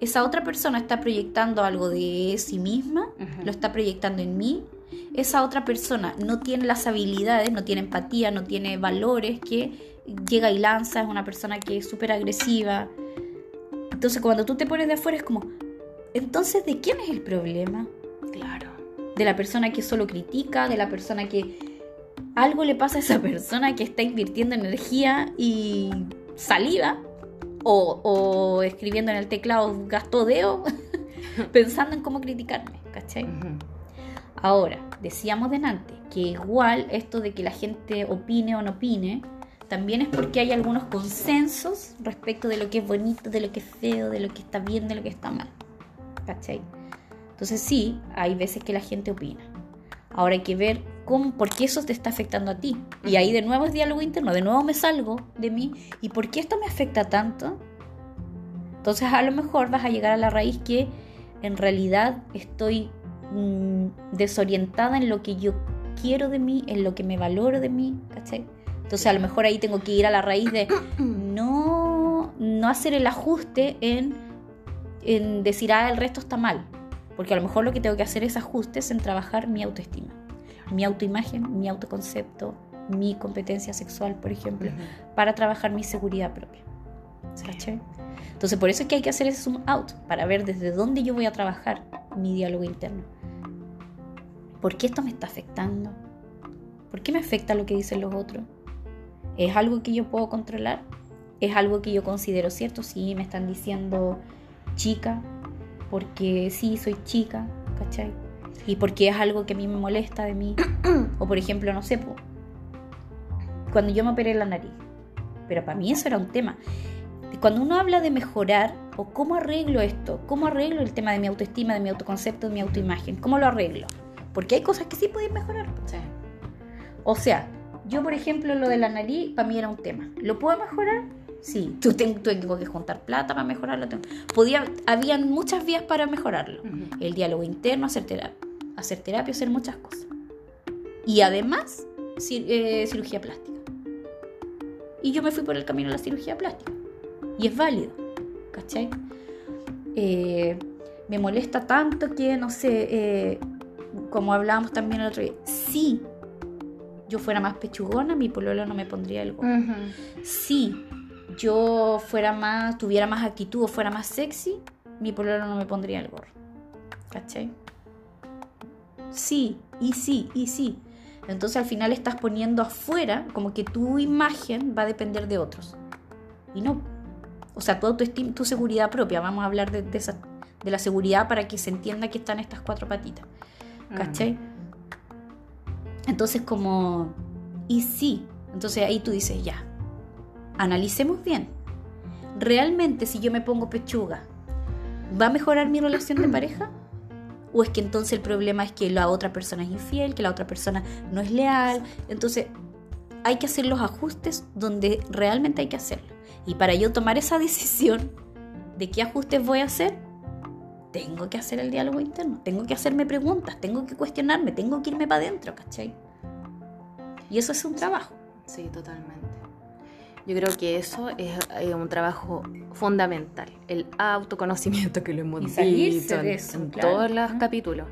Esa otra persona está proyectando algo de sí misma, lo está proyectando en mí, esa otra persona no tiene las habilidades, no tiene empatía, no tiene valores, que llega y lanza, es una persona que es súper agresiva. Entonces cuando tú te pones de afuera es como, entonces ¿de quién es el problema? Claro. De la persona que solo critica, de la persona que algo le pasa a esa persona que está invirtiendo energía y saliva o, o escribiendo en el teclado gastodeo pensando en cómo criticarme, ¿cachai? Ahora, decíamos delante que igual esto de que la gente opine o no opine, también es porque hay algunos consensos respecto de lo que es bonito, de lo que es feo, de lo que está bien, de lo que está mal. ¿Cachai? Entonces sí, hay veces que la gente opina. Ahora hay que ver cómo, por qué eso te está afectando a ti. Y ahí de nuevo es diálogo interno, de nuevo me salgo de mí. ¿Y por qué esto me afecta tanto? Entonces a lo mejor vas a llegar a la raíz que en realidad estoy mm, desorientada en lo que yo quiero de mí, en lo que me valoro de mí, ¿cachai? Entonces a lo mejor ahí tengo que ir a la raíz de no, no hacer el ajuste en, en decir, ah, el resto está mal. Porque a lo mejor lo que tengo que hacer es ajustes en trabajar mi autoestima, mi autoimagen, mi autoconcepto, mi competencia sexual, por ejemplo, para trabajar mi seguridad propia. ¿Cachai? Entonces, por eso es que hay que hacer ese zoom out, para ver desde dónde yo voy a trabajar mi diálogo interno. ¿Por qué esto me está afectando? ¿Por qué me afecta lo que dicen los otros? ¿Es algo que yo puedo controlar? ¿Es algo que yo considero cierto? Sí, me están diciendo chica, porque sí, soy chica, ¿cachai? Y porque es algo que a mí me molesta de mí. o por ejemplo, no sé, cuando yo me operé la nariz. Pero para mí eso era un tema cuando uno habla de mejorar, o cómo arreglo esto, cómo arreglo el tema de mi autoestima, de mi autoconcepto, de mi autoimagen, cómo lo arreglo. Porque hay cosas que sí pueden mejorar. O sea, yo por ejemplo lo de la nariz, para mí era un tema. ¿Lo puedo mejorar? Sí, tú tengo, tengo que juntar plata para mejorarlo. Podía, habían muchas vías para mejorarlo. El diálogo interno, hacer terapia, hacer terapia, hacer muchas cosas. Y además, eh, cirugía plástica. Y yo me fui por el camino de la cirugía plástica. Y es válido, ¿cachai? Eh, me molesta tanto que, no sé, eh, como hablábamos también el otro día, si yo fuera más pechugona, mi pololo no me pondría el gorro. Si yo fuera más, tuviera más actitud o fuera más sexy, mi pololo no me pondría el gorro. ¿Cachai? Sí, y sí, y sí. Entonces al final estás poniendo afuera como que tu imagen va a depender de otros. Y no, o sea, tu autoestima, tu seguridad propia. Vamos a hablar de, esa, de la seguridad para que se entienda que están estas cuatro patitas. ¿Cachai? Mm. Entonces, como, y sí, entonces ahí tú dices, ya, analicemos bien. ¿Realmente si yo me pongo pechuga, va a mejorar mi relación de pareja? ¿O es que entonces el problema es que la otra persona es infiel, que la otra persona no es leal? Entonces, hay que hacer los ajustes donde realmente hay que hacerlo. Y para yo tomar esa decisión de qué ajustes voy a hacer, tengo que hacer el diálogo interno, tengo que hacerme preguntas, tengo que cuestionarme, tengo que irme para adentro, ¿cachai? Y eso es un trabajo. Sí, totalmente. Yo creo que eso es un trabajo fundamental, el autoconocimiento que lo hemos dicho en, todos los capítulos.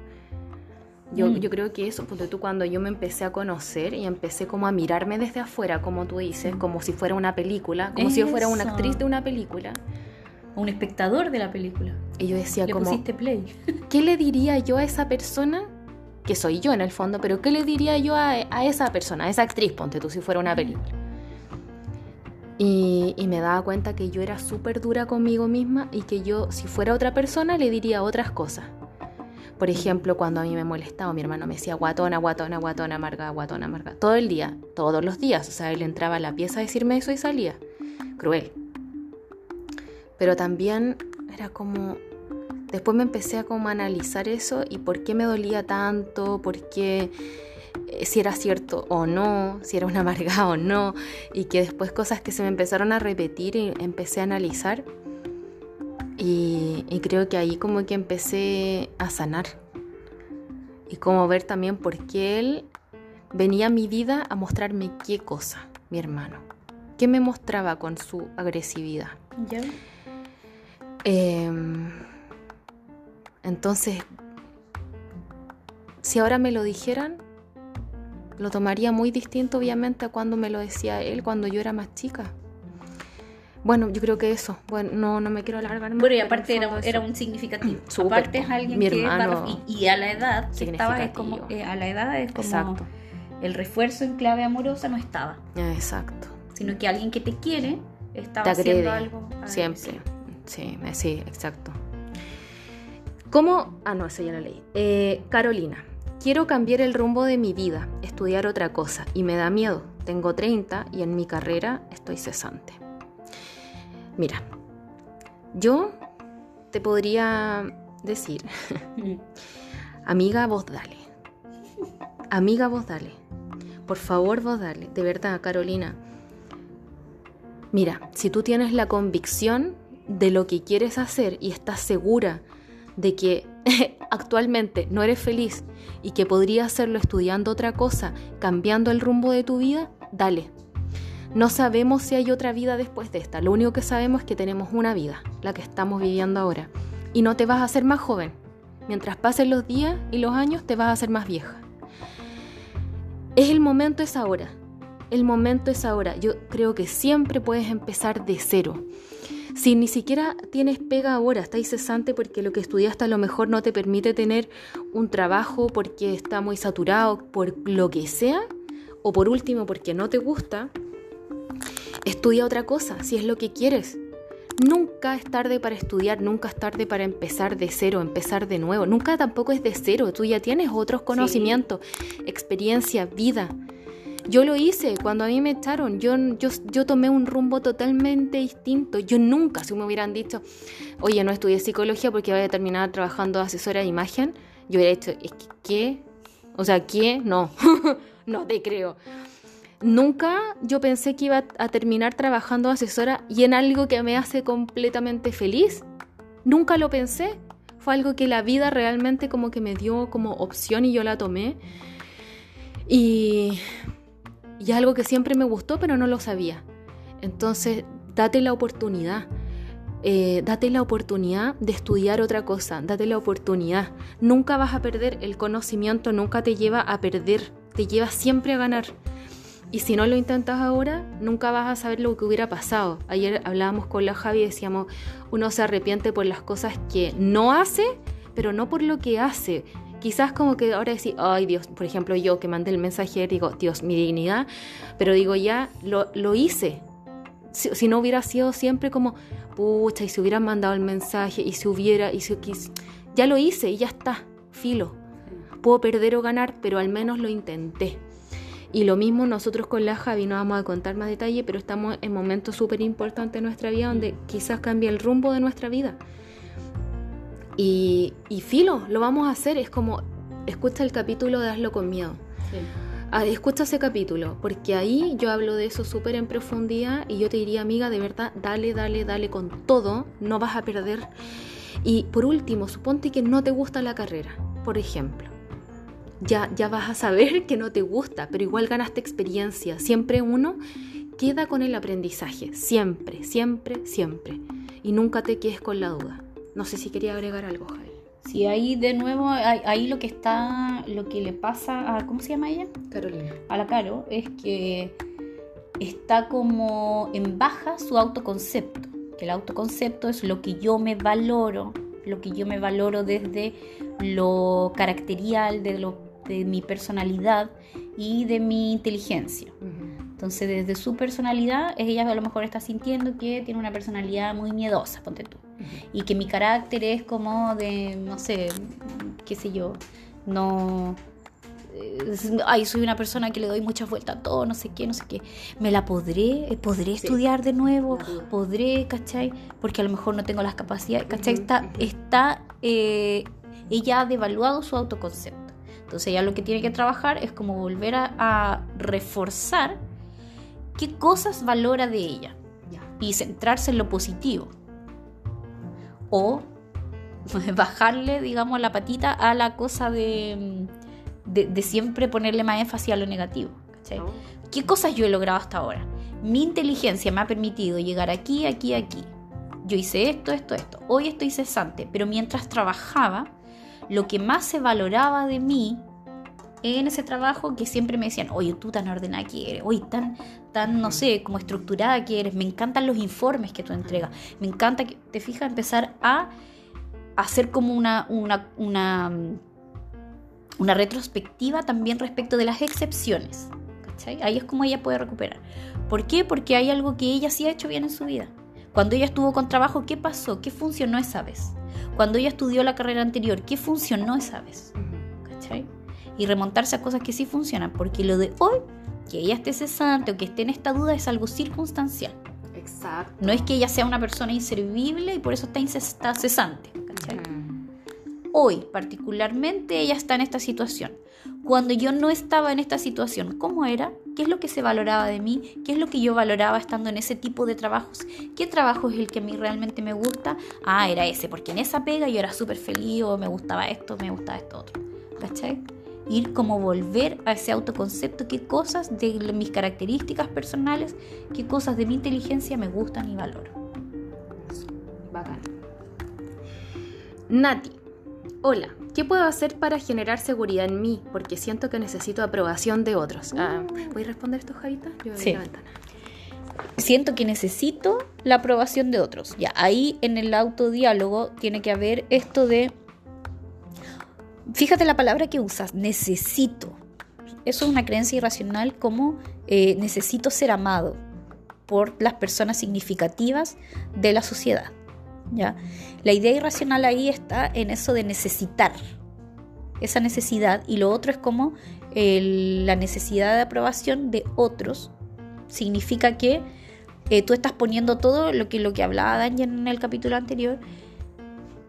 Yo, mm. yo creo que eso, porque tú cuando yo me empecé a conocer y empecé como a mirarme desde afuera, como tú dices, mm. como si fuera una película, como si yo fuera una actriz de una película. Un espectador de la película. Y yo decía le como... Pusiste play. ¿Qué le diría yo a esa persona? Que soy yo en el fondo, pero ¿qué le diría yo a, a esa persona, a esa actriz, ponte tú, si fuera una mm. película? Y, me daba cuenta que yo era súper dura conmigo misma y que yo, si fuera otra persona, le diría otras cosas. Por ejemplo, cuando a mí me molestaba, mi hermano me decía guatona, guatona, guatona, amarga, guatona, amarga. Todo el día, todos los días. O sea, él entraba a la pieza a decirme eso y salía. Cruel. Pero también era como... Después me empecé a como analizar eso y por qué me dolía tanto, por qué si era cierto o no, si era una amarga o no, y que después cosas que se me empezaron a repetir y empecé a analizar y, creo que ahí como que empecé a sanar. Y como ver también por qué él venía a mi vida a mostrarme qué cosa, mi hermano. ¿Qué me mostraba con su agresividad? Em, entonces, si ahora me lo dijeran, lo tomaría muy distinto obviamente a cuando me lo decía él cuando yo era más chica. Bueno, yo creo que eso. Bueno, no, no me quiero alargar más. Bueno, y aparte era, era, un significativo. aparte es alguien mi que hermano, y, a la edad que estaba es como eh, a la edad es como Exacto. el refuerzo en clave amorosa no estaba. Exacto. Sino que alguien que te quiere estaba te haciendo algo. Siempre. Sí, sí, exacto. ¿Cómo? Ah, no, eso ya lo leí. Eh, Carolina. Quiero cambiar el rumbo de mi vida, estudiar otra cosa, y me da miedo. Tengo 30 y en mi carrera estoy cesante. Mira, yo te podría decir, amiga, vos dale. Amiga, vos dale. Por favor, vos dale. De verdad, Carolina. Mira, si tú tienes la convicción de lo que quieres hacer y estás segura de que actualmente no eres feliz y que podrías hacerlo estudiando otra cosa, cambiando el rumbo de tu vida, dale. No sabemos si hay otra vida después de esta. Lo único que sabemos es que tenemos una vida, la que estamos viviendo ahora. Y no te vas a hacer más joven. Mientras pasen los días y los años, te vas a hacer más vieja. Es el momento, es ahora. El momento es ahora. Yo creo que siempre puedes empezar de cero. Si ni siquiera tienes pega ahora, estás cesante porque lo que estudiaste a lo mejor no te permite tener un trabajo porque está muy saturado, por lo que sea, o por último porque no te gusta, estudia otra cosa, si es lo que quieres. Nunca es tarde para estudiar, nunca es tarde para empezar de cero, empezar de nuevo. Nunca tampoco es de cero, tú ya tienes otros conocimientos, experiencia, vida. Yo lo hice cuando a mí me echaron, yo, yo, yo tomé un rumbo totalmente distinto. Yo nunca, si me hubieran dicho, oye, no estudié psicología porque voy a terminar trabajando asesora de imagen, yo hubiera dicho, es que, ¿qué? O sea, ¿qué? No, no te creo. Nunca yo pensé que iba a terminar trabajando asesora y en algo que me hace completamente feliz. Nunca lo pensé. Fue algo que la vida realmente como que me dio como opción y yo la tomé. Y y algo que siempre me gustó, pero no lo sabía. Entonces, date la oportunidad. Eh, date la oportunidad de estudiar otra cosa, date la oportunidad. Nunca vas a perder el conocimiento, nunca te lleva a perder, te lleva siempre a ganar. Y si no lo intentas ahora, nunca vas a saber lo que hubiera pasado. Ayer hablábamos con la Javi y decíamos, uno se arrepiente por las cosas que no hace, pero no por lo que hace quizás como que ahora decir, ay Dios, por ejemplo yo que mandé el mensaje, digo, Dios, mi dignidad, pero digo, ya lo, lo hice. Si, no hubiera sido siempre como, pucha, y si hubieran mandado el mensaje, y si hubiera, y si ya lo hice y ya está, filo. Puedo perder o ganar, pero al menos lo intenté. Y lo mismo nosotros con la Javi, no vamos a contar más detalle, pero estamos en momentos súper importantes en nuestra vida donde quizás cambie el rumbo de nuestra vida. Y, filo, lo vamos a hacer. Es como, escucha el capítulo de Hazlo con Miedo. Ah, escucha ese capítulo, porque ahí yo hablo de eso súper en profundidad y yo te diría, amiga, de verdad, dale, dale, dale con todo, no vas a perder. Y por último, suponte que no te gusta la carrera, por ejemplo. Ya, ya vas a saber que no te gusta, pero igual ganaste experiencia. Siempre uno queda con el aprendizaje, siempre, siempre, siempre. Y nunca te quedes con la duda. No sé si quería agregar algo, Javi. Sí, ahí de nuevo, ahí, lo que está, lo que le pasa a, ¿cómo se llama ella? Carolina. A la Caro, es que está como en baja su autoconcepto. Que el autoconcepto es lo que yo me valoro, lo que yo me valoro desde lo caracterial, de, lo, de mi personalidad y de mi inteligencia. Entonces, desde su personalidad, ella a lo mejor está sintiendo que tiene una personalidad muy miedosa, ponte tú y que mi carácter es como de, no sé, qué sé yo, no... Ay, soy una persona que le doy muchas vueltas a todo, no sé qué, no sé qué. ¿Me la podré? ¿Podré estudiar de nuevo? ¿Podré, cachai? Porque a lo mejor no tengo las capacidades, cachai. Está, está eh, ella ha devaluado su autoconcepto. Entonces ella lo que tiene que trabajar es como volver a, reforzar qué cosas valora de ella y centrarse en lo positivo o bajarle, digamos, la patita a la cosa de, de, siempre ponerle más énfasis a lo negativo. ¿Qué cosas yo he logrado hasta ahora? Mi inteligencia me ha permitido llegar aquí, aquí, aquí. Yo hice esto, esto, esto. Hoy estoy cesante, pero mientras trabajaba, lo que más se valoraba de mí en ese trabajo que siempre me decían, oye, tú tan ordenada que eres, oye, tan, tan, no sé, como estructurada que eres, me encantan los informes que tú entregas, me encanta que, te fijas, empezar a hacer como una, una, una, una retrospectiva también respecto de las excepciones. ¿cachai? Ahí es como ella puede recuperar. ¿Por qué? Porque hay algo que ella sí ha hecho bien en su vida. Cuando ella estuvo con trabajo, ¿qué pasó? ¿Qué funcionó esa vez? Cuando ella estudió la carrera anterior, ¿qué funcionó esa vez? ¿Cachai? Y remontarse a cosas que sí funcionan, porque lo de hoy, que ella esté cesante o que esté en esta duda, es algo circunstancial. Exacto. No es que ella sea una persona inservible y por eso está, está cesante. ¿cachai? Hoy, particularmente, ella está en esta situación. Cuando yo no estaba en esta situación, ¿cómo era? ¿Qué es lo que se valoraba de mí? ¿Qué es lo que yo valoraba estando en ese tipo de trabajos? ¿Qué trabajo es el que a mí realmente me gusta? Ah, era ese, porque en esa pega yo era súper feliz o me gustaba esto, me gustaba esto otro. ¿Cachai? Ir como volver a ese autoconcepto, qué cosas de mis características personales, qué cosas de mi inteligencia me gustan y valoro. Bacán. Nati, hola, ¿Qué puedo hacer para generar seguridad en mí? Porque siento que necesito aprobación de otros. Ah, ¿Voy a responder esto, Javita? Yo sí. la ventana. Siento que necesito la aprobación de otros. Ya, ahí en el autodiálogo tiene que haber esto de. Fíjate la palabra que usas, necesito. Eso es una creencia irracional como eh, necesito ser amado por las personas significativas de la sociedad. ¿ya? La idea irracional ahí está en eso de necesitar, esa necesidad, y lo otro es como la necesidad de aprobación de otros. Significa que eh, tú estás poniendo todo lo que, lo que hablaba Daniel en el capítulo anterior,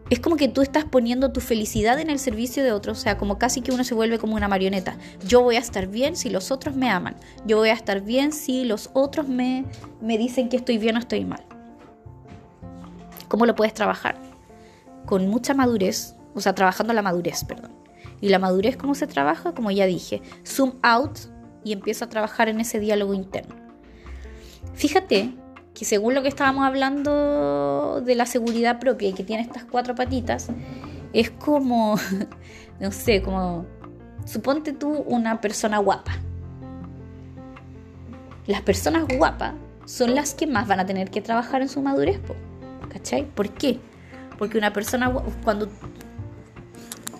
es como que tú estás poniendo tu felicidad en el servicio de otros, o sea, como casi que uno se vuelve como una marioneta. Yo voy a estar bien si los otros me aman, yo voy a estar bien si los otros me, me dicen que estoy bien o estoy mal. ¿Cómo lo puedes trabajar? Con mucha madurez, o sea, trabajando la madurez, perdón. Y la madurez, ¿cómo se trabaja? Como ya dije, zoom out y empiezo a trabajar en ese diálogo interno. Fíjate que según lo que estábamos hablando de la seguridad propia y que tiene estas cuatro patitas, es como, no sé, como, suponte tú una persona guapa. Las personas guapas son las que más van a tener que trabajar en su madurez. ¿Cachai? ¿Por qué? Porque una persona, cuando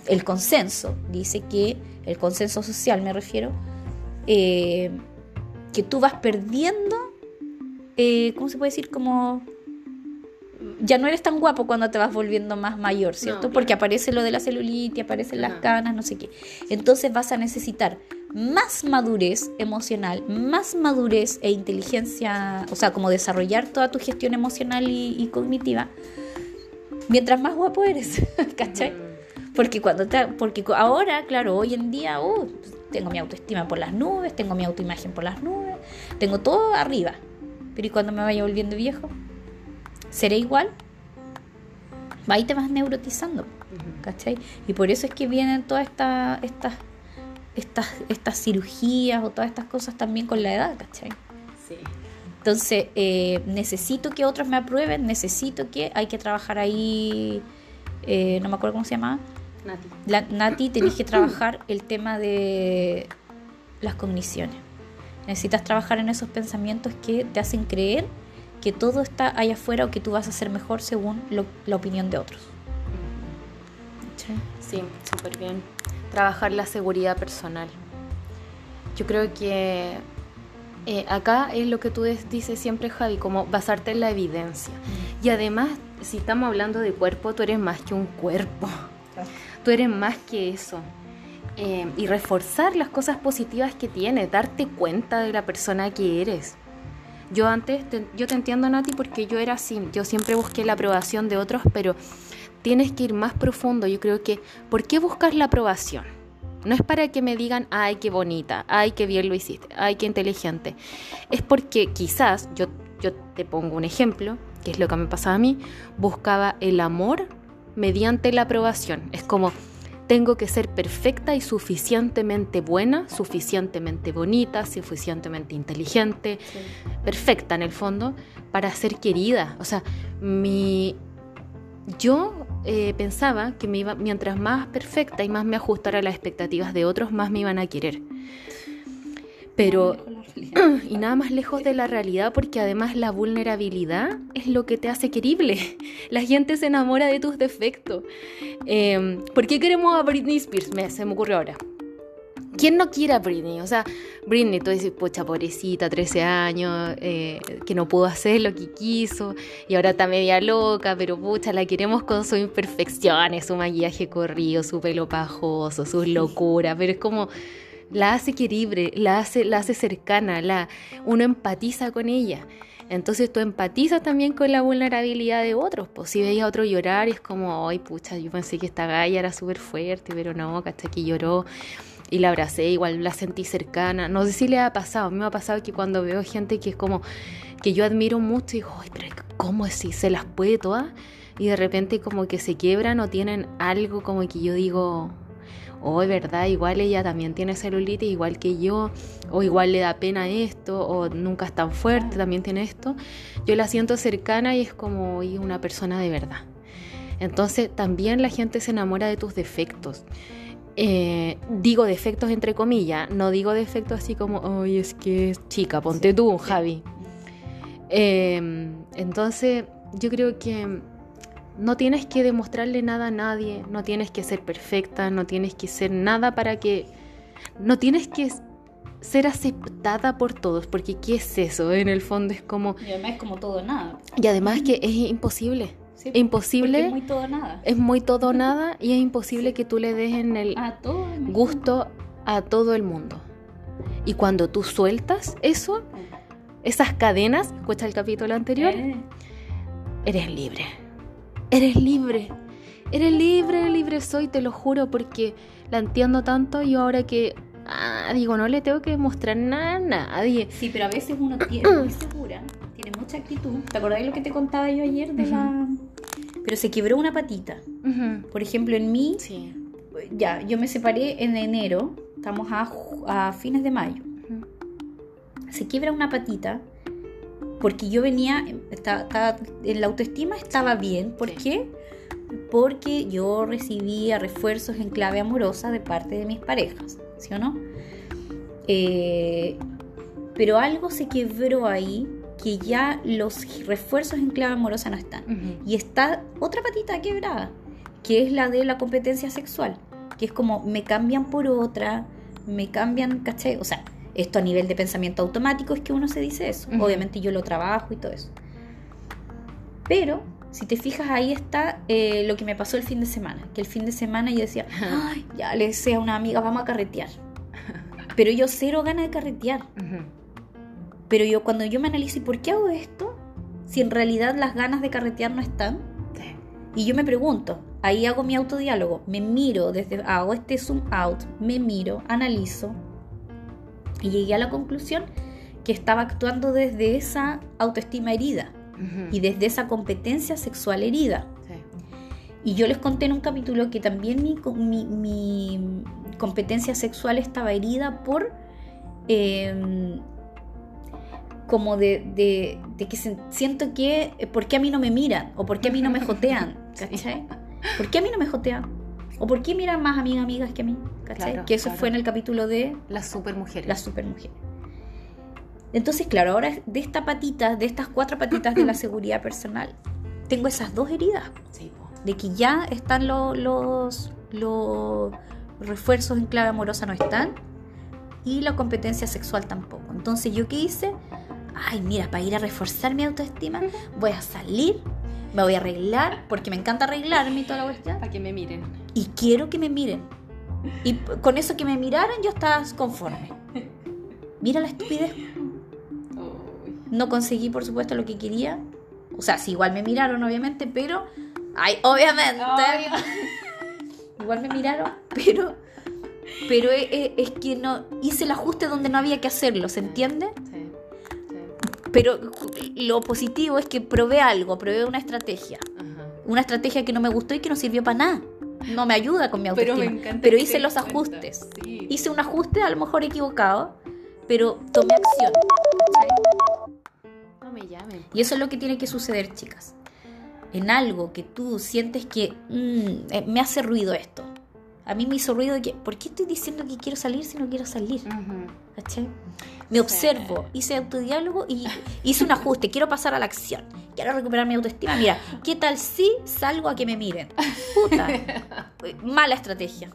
el consenso dice que, el consenso social me refiero, eh, que tú vas perdiendo, eh, ¿cómo se puede decir? Como ya no eres tan guapo cuando te vas volviendo más mayor, ¿cierto? Porque aparece lo de la celulitis, aparecen las canas, no sé qué. Entonces vas a necesitar más madurez emocional, más madurez e inteligencia, o sea, como desarrollar toda tu gestión emocional y, cognitiva, mientras más guapo eres, ¿cachai? Porque cuando te, porque ahora, claro, hoy en día, uh, tengo mi autoestima por las nubes, tengo mi autoimagen por las nubes, tengo todo arriba. Pero ¿y cuando me vaya volviendo viejo? ¿Seré igual? Ahí te vas neurotizando, ¿cachai? Y por eso es que vienen todas estas estas estas, estas cirugías o todas estas cosas también con la edad, ¿cachai? Sí. Entonces, eh, necesito que otros me aprueben, necesito que hay que trabajar ahí, eh, no me acuerdo cómo se llama. Nati. La, Nati, tenés que trabajar el tema de las cogniciones. Necesitas trabajar en esos pensamientos que te hacen creer que todo está allá afuera o que tú vas a ser mejor según la opinión de otros. Sí, súper bien trabajar la seguridad personal. Yo creo que eh, acá es lo que tú dices siempre, Javi, como basarte en la evidencia. Mm. Y además, si estamos hablando de cuerpo, tú eres más que un cuerpo. Tú eres más que eso. Eh, y reforzar las cosas positivas que tienes, darte cuenta de la persona que eres. Yo antes, yo te entiendo, Nati, porque yo era así. Yo siempre busqué la aprobación de otros, pero tienes que ir más profundo. Yo creo que, ¿por qué buscas la aprobación? No es para que me digan, ay, qué bonita, ay, qué bien lo hiciste, ay, qué inteligente. Es porque quizás, yo, yo te pongo un ejemplo, que es lo que me pasaba a mí, buscaba el amor mediante la aprobación. Es como, tengo que ser perfecta y suficientemente buena, suficientemente bonita, suficientemente inteligente, perfecta en el fondo, para ser querida. O sea, mi, yo eh, pensaba que me iba, mientras más perfecta y más me ajustara a las expectativas de otros, más me iban a querer. Pero, y nada más lejos de la realidad, porque además la vulnerabilidad es lo que te hace querible. La gente se enamora de tus defectos. Eh, ¿Por qué queremos a Britney Spears? Me, se me ocurrió ahora. ¿Quién no quiere a Britney? O sea, Britney, tú dices, pucha, pobrecita, 13 años, eh, que no pudo hacer lo que quiso y ahora está media loca, pero pucha, la queremos con sus imperfecciones, su maquillaje corrido, su pelo pajoso, sus locuras, pero es como la hace querible, la hace, la hace cercana, la, uno empatiza con ella. Entonces tú empatizas también con la vulnerabilidad de otros. Pues si veis a otro llorar, es como, ay, pucha, yo pensé que esta galla era súper fuerte, pero no, que hasta aquí lloró y la abracé, igual la sentí cercana. No sé si le ha pasado, a mí me ha pasado que cuando veo gente que es como, que yo admiro mucho, digo, ay, pero ¿cómo es si se las puede todas? Y de repente como que se quiebran o tienen algo como que yo digo, oh, es verdad, igual ella también tiene celulitis, igual que yo, o igual le da pena esto, o nunca es tan fuerte, también tiene esto. Yo la siento cercana y es como y una persona de verdad. Entonces también la gente se enamora de tus defectos. Eh, digo defectos entre comillas, no digo defectos así como, ay, es que es chica, ponte tú, Javi. Em, entonces, yo creo que no tienes que demostrarle nada a nadie, no tienes que ser perfecta, no tienes que ser nada para que... No tienes que ser aceptada por todos, porque ¿qué es eso? En el fondo es como... Y además es como todo nada. Y además que es imposible es imposible. Es muy todo nada. Es muy todo nada y es imposible que tú le des en el gusto a todo el mundo. Y cuando tú sueltas eso, esas cadenas, escucha el capítulo anterior, eh. eres libre. Eres libre. Eres libre, libre soy, te lo juro, porque la entiendo tanto y ahora que ah, digo, no le tengo que mostrar nada a nadie. Sí, pero a veces uno tiene muy segura, tiene mucha actitud. ¿Te acordás de lo que te contaba yo ayer de la pero se quebró una patita. Por ejemplo, en mí, ya, yo me separé en enero, estamos a, fines de mayo. Se quiebra una patita porque yo venía, en la autoestima estaba bien. ¿Por qué? Porque yo recibía refuerzos en clave amorosa de parte de mis parejas, ¿sí o no? Eh, pero algo se quebró ahí que ya los refuerzos en clave amorosa no están. Y está otra patita quebrada, que es la de la competencia sexual, que es como me cambian por otra, me cambian, ¿cachai? O sea, esto a nivel de pensamiento automático es que uno se dice eso. Obviamente yo lo trabajo y todo eso. Pero, si te fijas, ahí está eh, lo que me pasó el fin de semana. Que el fin de semana yo decía, Ay, ya le decía a una amiga, vamos a carretear. Pero yo cero ganas de carretear. Pero yo cuando yo me analizo, ¿y por qué hago esto? Si en realidad las ganas de carretear no están. Y yo me pregunto, ahí hago mi autodiálogo, me miro, desde hago este zoom out, me miro, analizo. Y llegué a la conclusión que estaba actuando desde esa autoestima herida y desde esa competencia sexual herida. Y yo les conté en un capítulo que también mi, mi, competencia sexual estaba herida por em, como de, de, que siento que, eh, ¿por qué a mí no me miran? ¿O por qué a mí no me jotean? ¿Cachai? ¿Por qué a mí no me jotean? ¿O por qué miran más a mis amigas que a mí? ¿Cachai? que eso fue en el capítulo de... Las supermujeres. Las supermujeres. Entonces, claro, ahora de esta patita, de estas cuatro patitas de la seguridad personal, tengo esas dos heridas. de que ya están los, los refuerzos en clave amorosa, no están. Y la competencia sexual tampoco. Entonces, ¿yo qué hice? ay, mira, para ir a reforzar mi autoestima, voy a salir, me voy a arreglar, porque me encanta arreglarme y toda la cuestión. Para que me miren. Y quiero que me miren. Y con eso que me miraran, yo estaba conforme. Mira la estupidez. No conseguí, por supuesto, lo que quería. O sea, sí, igual me miraron, obviamente, pero. Ay, obviamente. igual me miraron, pero. Pero es, es, que no hice el ajuste donde no había que hacerlo, ¿se entiende? Pero lo positivo es que probé algo, probé una estrategia. Una estrategia que no me gustó y que no sirvió para nada. No me ayuda con mi autoestima. Pero, hice los ajustes. Hice un ajuste a lo mejor equivocado, pero tomé acción. No me llamen. Y eso es lo que tiene que suceder, chicas. en algo que tú sientes que mm, eh, me hace ruido esto. A mí me hizo ruido de que, ¿por qué estoy diciendo que quiero salir si no quiero salir? ¿Cachai? Me observo, hice autodiálogo y hice un ajuste. Quiero pasar a la acción. Quiero recuperar mi autoestima. Mira, ¿qué tal si salgo a que me miren? Puta. Mala estrategia.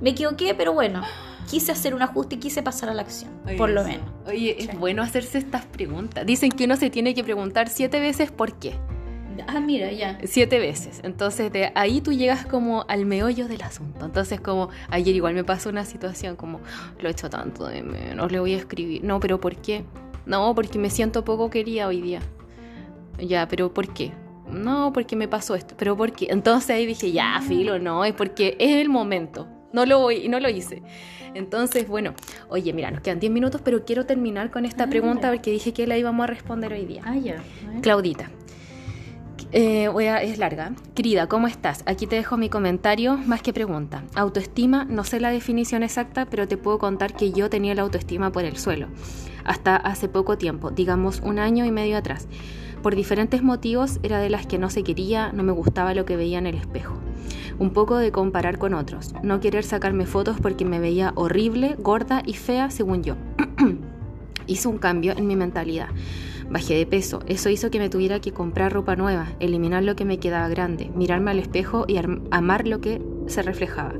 Me equivoqué, pero bueno. Quise hacer un ajuste y quise pasar a la acción, por lo menos. Oye, es bueno hacerse estas preguntas. Dicen que uno se tiene que preguntar siete veces por qué. Ah, mira, ya. Siete veces. Entonces, de ahí tú llegas como al meollo del asunto. Entonces, como ayer igual me pasó una situación como, lo he hecho tanto de menos, le voy a escribir. No, pero ¿por qué? No, porque me siento poco querida hoy día. Ya, pero ¿por qué? No, porque me pasó esto. ¿Pero por qué? Entonces ahí dije, ya, ah. filo, no, es porque es el momento. No lo, voy, no lo hice. Entonces, bueno, oye, mira, nos quedan 10 minutos, pero quiero terminar con esta ah, pregunta porque dije que la íbamos a responder hoy día. Ah, ya. Claudita, eh, voy a, es larga. Querida, ¿cómo estás? Aquí te dejo mi comentario más que pregunta. Autoestima, no sé la definición exacta, pero te puedo contar que yo tenía la autoestima por el suelo. Hasta hace poco tiempo, digamos un año y medio atrás. Por diferentes motivos era de las que no se quería, no me gustaba lo que veía en el espejo. Un poco de comparar con otros, no querer sacarme fotos porque me veía horrible, gorda y fea según yo. Hice un cambio en mi mentalidad Bajé de peso, eso hizo que me tuviera que comprar ropa nueva, eliminar lo que me quedaba grande, mirarme al espejo y amar lo que se reflejaba,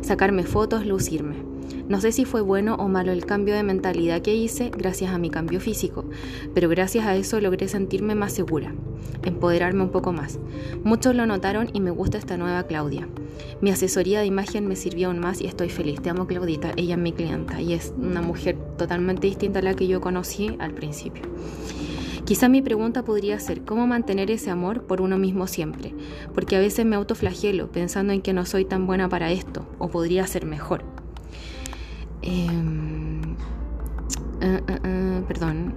sacarme fotos, lucirme. No sé si fue bueno o malo el cambio de mentalidad que hice gracias a mi cambio físico, pero gracias a eso logré sentirme más segura, empoderarme un poco más. Muchos lo notaron y me gusta esta nueva Claudia. Mi asesoría de imagen me sirvió aún más y estoy feliz. Te amo Claudita, ella es mi clienta y es una mujer totalmente distinta a la que yo conocí al principio. Quizá mi pregunta podría ser cómo mantener ese amor por uno mismo siempre, porque a veces me autoflagelo pensando en que no soy tan buena para esto o podría ser mejor. Em, ah, ah, ah, perdón.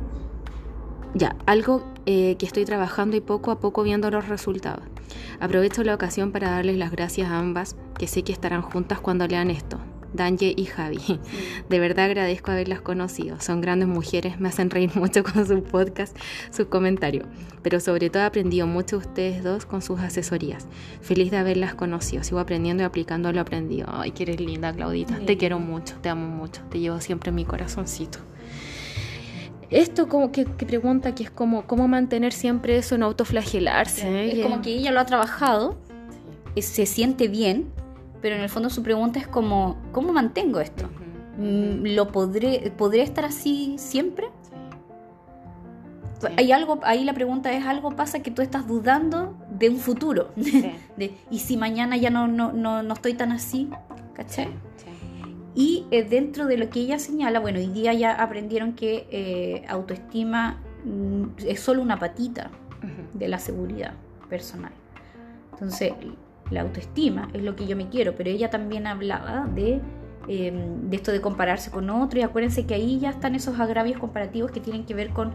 Ya, algo eh, que estoy trabajando y poco a poco viendo los resultados. Aprovecho la ocasión para darles las gracias a ambas, que sé que estarán juntas cuando lean esto. Danje y Javi. De verdad agradezco haberlas conocido. Son grandes mujeres, me hacen reír mucho con su podcast, sus comentarios. Pero sobre todo he aprendido mucho ustedes dos con sus asesorías. Feliz de haberlas conocido. Sigo aprendiendo y aplicando lo aprendido. Ay, que eres linda, Claudita. Te quiero mucho, te amo mucho. Te llevo siempre en mi corazoncito. Esto como que, pregunta que es como cómo mantener siempre eso en autoflagelarse. Es como que ella lo ha trabajado, se siente bien, pero en el fondo su pregunta es como, ¿cómo mantengo esto? Mm, ¿Lo podré, ¿Podré estar así siempre? Hay algo, ahí la pregunta es, algo pasa que tú estás dudando de un futuro. de, y si mañana ya no, no, no, estoy tan así, ¿cachai? Y eh, dentro de lo que ella señala, bueno, hoy día ya aprendieron que eh, autoestima mm, es solo una patita de la seguridad personal. Entonces, la autoestima es lo que yo me quiero, pero ella también hablaba de, em, de esto de compararse con otro y acuérdense que ahí ya están esos agravios comparativos que tienen que ver con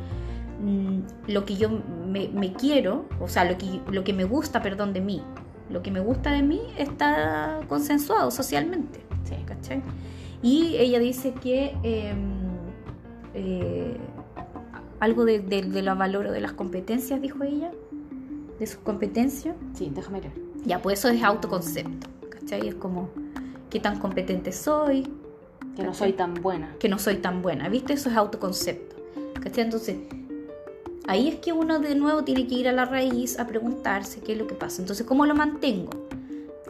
mm, lo que yo me, quiero, o sea, lo que, lo que me gusta, perdón, de mí. Lo que me gusta de mí está consensuado socialmente. ¿cachai? Y ella dice que em, eh, algo de, de, de los valores de las competencias, dijo ella, de sus competencias. Sí, déjame leer. Ya, pues eso es autoconcepto, ¿cachai? Es como, ¿qué tan competente soy? Que no soy tan buena. Que no soy tan buena, ¿viste? Eso es autoconcepto, ¿cachai? Entonces, ahí es que uno de nuevo tiene que ir a la raíz a preguntarse qué es lo que pasa. Entonces, ¿cómo lo mantengo?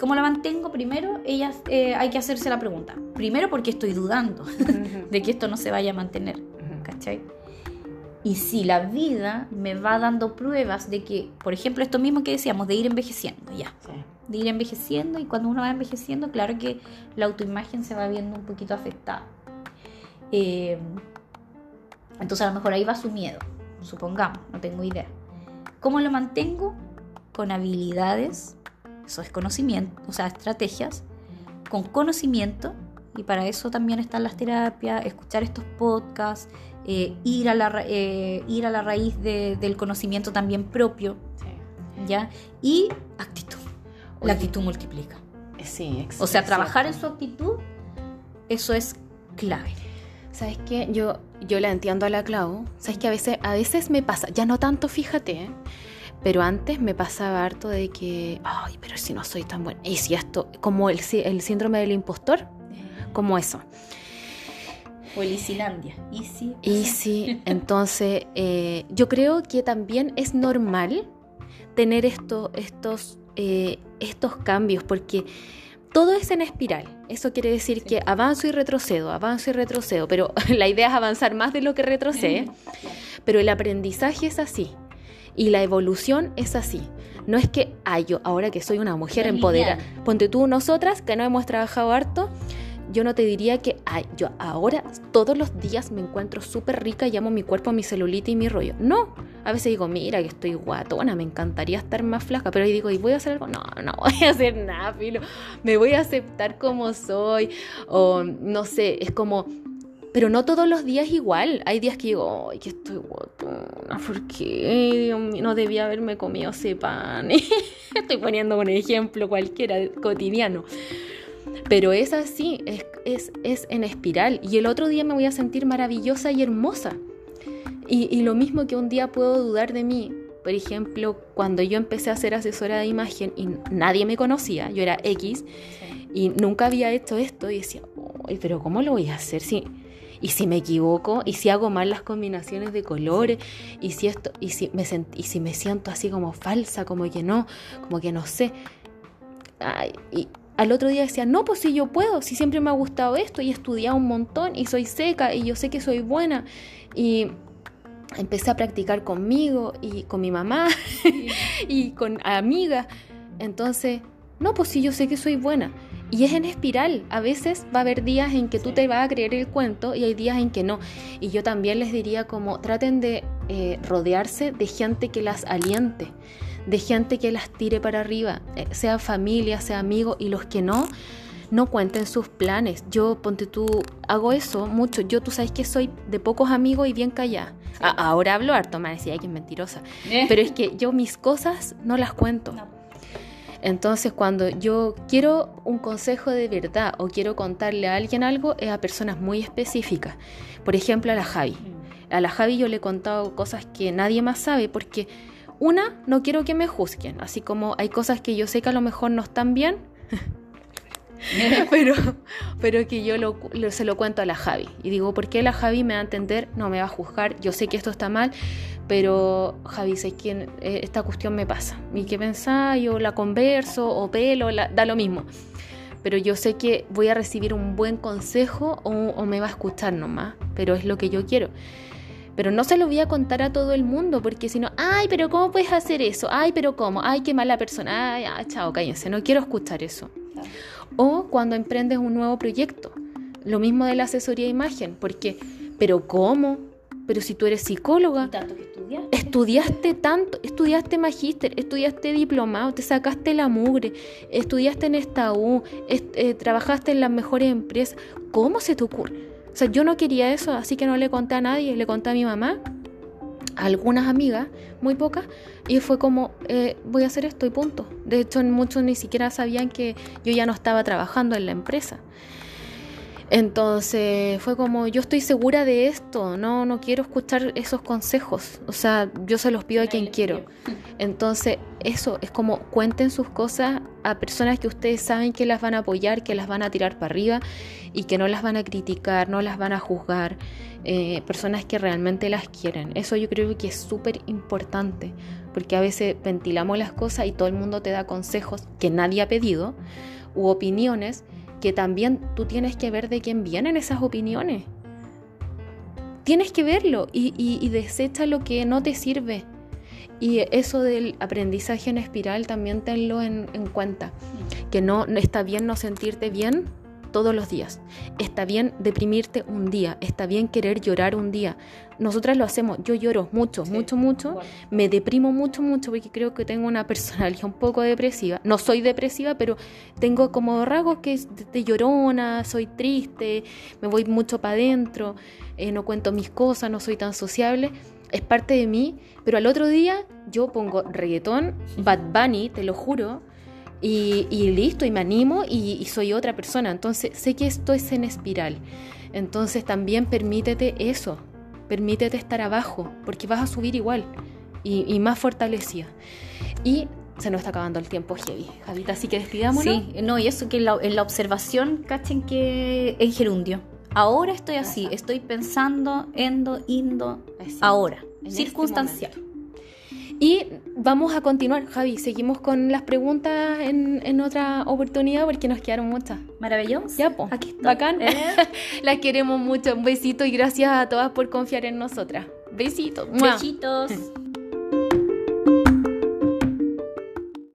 ¿Cómo lo mantengo? Primero, ellas, eh, hay que hacerse la pregunta. Primero porque estoy dudando de que esto no se vaya a mantener, ¿cachai? Y si la vida me va dando pruebas de que, por ejemplo, esto mismo que decíamos, de ir envejeciendo, ya. De ir envejeciendo y cuando uno va envejeciendo, claro que la autoimagen se va viendo un poquito afectada. Eh, entonces a lo mejor ahí va su miedo, supongamos, no tengo idea. ¿Cómo lo mantengo? Con habilidades, eso es conocimiento, o sea, estrategias, con conocimiento, y para eso también están las terapias, escuchar estos podcasts, eh, ir, a la, eh, ir a la raíz del conocimiento también propio. ¿Ya? Y actitud. La actitud multiplica. Sí, O sea, trabajar en su actitud, eso es clave. ¿Sabes qué? Yo, yo la entiendo a la Clau. ¿Sabes que a veces, a veces me pasa, ya no tanto, fíjate, ¿eh? Pero antes me pasaba harto de que, ay, pero si no soy tan buena. Y si esto, como el, el síndrome del impostor, como eso. O el Isilandia. Easy. Easy. Entonces, eh, yo creo que también es normal tener esto, estos, eh, estos cambios, porque todo es en espiral. Eso quiere decir que avanzo y retrocedo, avanzo y retrocedo, pero la idea es avanzar más de lo que retrocede. Pero el aprendizaje es así y la evolución es así. No es que, ay, yo ahora que soy una mujer empoderada, ponte tú nosotras que no hemos trabajado harto, yo no te diría que, ay, yo ahora todos los días me encuentro súper rica y amo mi cuerpo, mi celulitis y mi rollo. No, a veces digo, mira que estoy guatona, me encantaría estar más flaca, pero ahí digo, ¿y voy a hacer algo? No, no voy a hacer nada, filo. Me voy a aceptar como soy, o no sé, es como... Pero no todos los días igual. Hay días que digo, ay, que estoy guatona, ¿por qué? No debía haberme comido ese pan. estoy poniendo un ejemplo cualquiera, cotidiano. Pero es así, es, es, en espiral. Y el otro día me voy a sentir maravillosa y hermosa. Y, lo mismo que un día puedo dudar de mí. Por ejemplo, cuando yo empecé a ser asesora de imagen y nadie me conocía, yo era X y nunca había hecho esto y decía, pero ¿cómo lo voy a hacer? Si, y si me equivoco, y si hago mal las combinaciones de colores, y si esto, y si me y si me siento así como falsa, como que no, como que no sé. Ay, y, al otro día decía, no, pues si yo puedo, si siempre me ha gustado esto y he estudiado un montón y soy seca y yo sé que soy buena. Y empecé a practicar conmigo y con mi mamá y con amigas. Entonces, no, pues si yo sé que soy buena. Y es en espiral. A veces va a haber días en que tú te vas a creer el cuento y hay días en que no. Y yo también les diría como traten de eh, rodearse de gente que las aliente de gente que las tire para arriba, eh, sea familia, sea amigo, y los que no, no cuenten sus planes. Yo, ponte tú, hago eso mucho. Yo, tú sabes que soy de pocos amigos y bien callada. ahora hablo harto, me decía, que es mentirosa. Eh. Pero es que yo mis cosas no las cuento. Entonces, cuando yo quiero un consejo de verdad o quiero contarle a alguien algo, es a personas muy específicas. Por ejemplo, a la Javi. Mm. A la Javi yo le he contado cosas que nadie más sabe porque una, no quiero que me juzguen, así como hay cosas que yo sé que a lo mejor no están bien, pero, pero que yo se lo cuento a la Javi. Y digo, ¿por qué la Javi me va a entender? No me va a juzgar, yo sé que esto está mal, pero Javi, sé que eh, esta cuestión me pasa. ¿Y qué pensás? Yo la converso o pelo, da lo mismo. Pero yo sé que voy a recibir un buen consejo o, o me va a escuchar nomás, pero es lo que yo quiero. Pero no se lo voy a contar a todo el mundo, porque si no, ay, pero ¿cómo puedes hacer eso? Ay, pero ¿cómo? Ay, qué mala persona. Ay, ah, chao, cállense, no quiero escuchar eso. O cuando emprendes un nuevo proyecto. Lo mismo de la asesoría de imagen, porque, pero ¿cómo? Pero si tú eres psicóloga, tanto que estudiaste? estudiaste tanto, estudiaste magíster, estudiaste diplomado, te sacaste la mugre, estudiaste en esta U, eh, trabajaste en las mejores empresas, ¿cómo se te ocurre? O sea, yo no quería eso, así que no le conté a nadie, le conté a mi mamá, a algunas amigas, muy pocas, y fue como, eh, voy a hacer esto y punto. De hecho, muchos ni siquiera sabían que yo ya no estaba trabajando en la empresa. Entonces fue como, yo estoy segura de esto, no, no quiero escuchar esos consejos, o sea, yo se los pido a quien quiero. Entonces eso es como cuenten sus cosas a personas que ustedes saben que las van a apoyar, que las van a tirar para arriba y que no las van a criticar, no las van a juzgar, eh, personas que realmente las quieren. Eso yo creo que es súper importante, porque a veces ventilamos las cosas y todo el mundo te da consejos que nadie ha pedido u opiniones que también tú tienes que ver de quién vienen esas opiniones. Tienes que verlo y, desecha lo que no te sirve. Y eso del aprendizaje en espiral también tenlo en, en cuenta. Que no está bien no sentirte bien todos los días. Está bien deprimirte un día, está bien querer llorar un día. Nosotras lo hacemos, yo lloro mucho, mucho, mucho, me deprimo mucho, mucho porque creo que tengo una personalidad un poco depresiva. No soy depresiva, pero tengo como rasgos que es de llorona, soy triste, me voy mucho para adentro, eh, no cuento mis cosas, no soy tan sociable. Es parte de mí, pero al otro día yo pongo reggaetón, Bad Bunny, te lo juro, y, listo, y me animo y, soy otra persona. Entonces sé que esto es en espiral. Entonces también permítete eso, permítete estar abajo, porque vas a subir igual. y, más fortalecida. Y se nos está acabando el tiempo heavy, Javita, así que despidámonos. Sí, no, y eso que en la, observación, cachen que en gerundio. Ahora estoy así, estoy pensando, endo, indo, ahora, este circunstancial. Y vamos a continuar, Javi. Seguimos con las preguntas en, otra oportunidad porque nos quedaron muchas. Maravilloso. Ya, pues. Aquí está. Bacán. Eh. las queremos mucho. Un besito y gracias a todas por confiar en nosotras. Besitos. Besitos.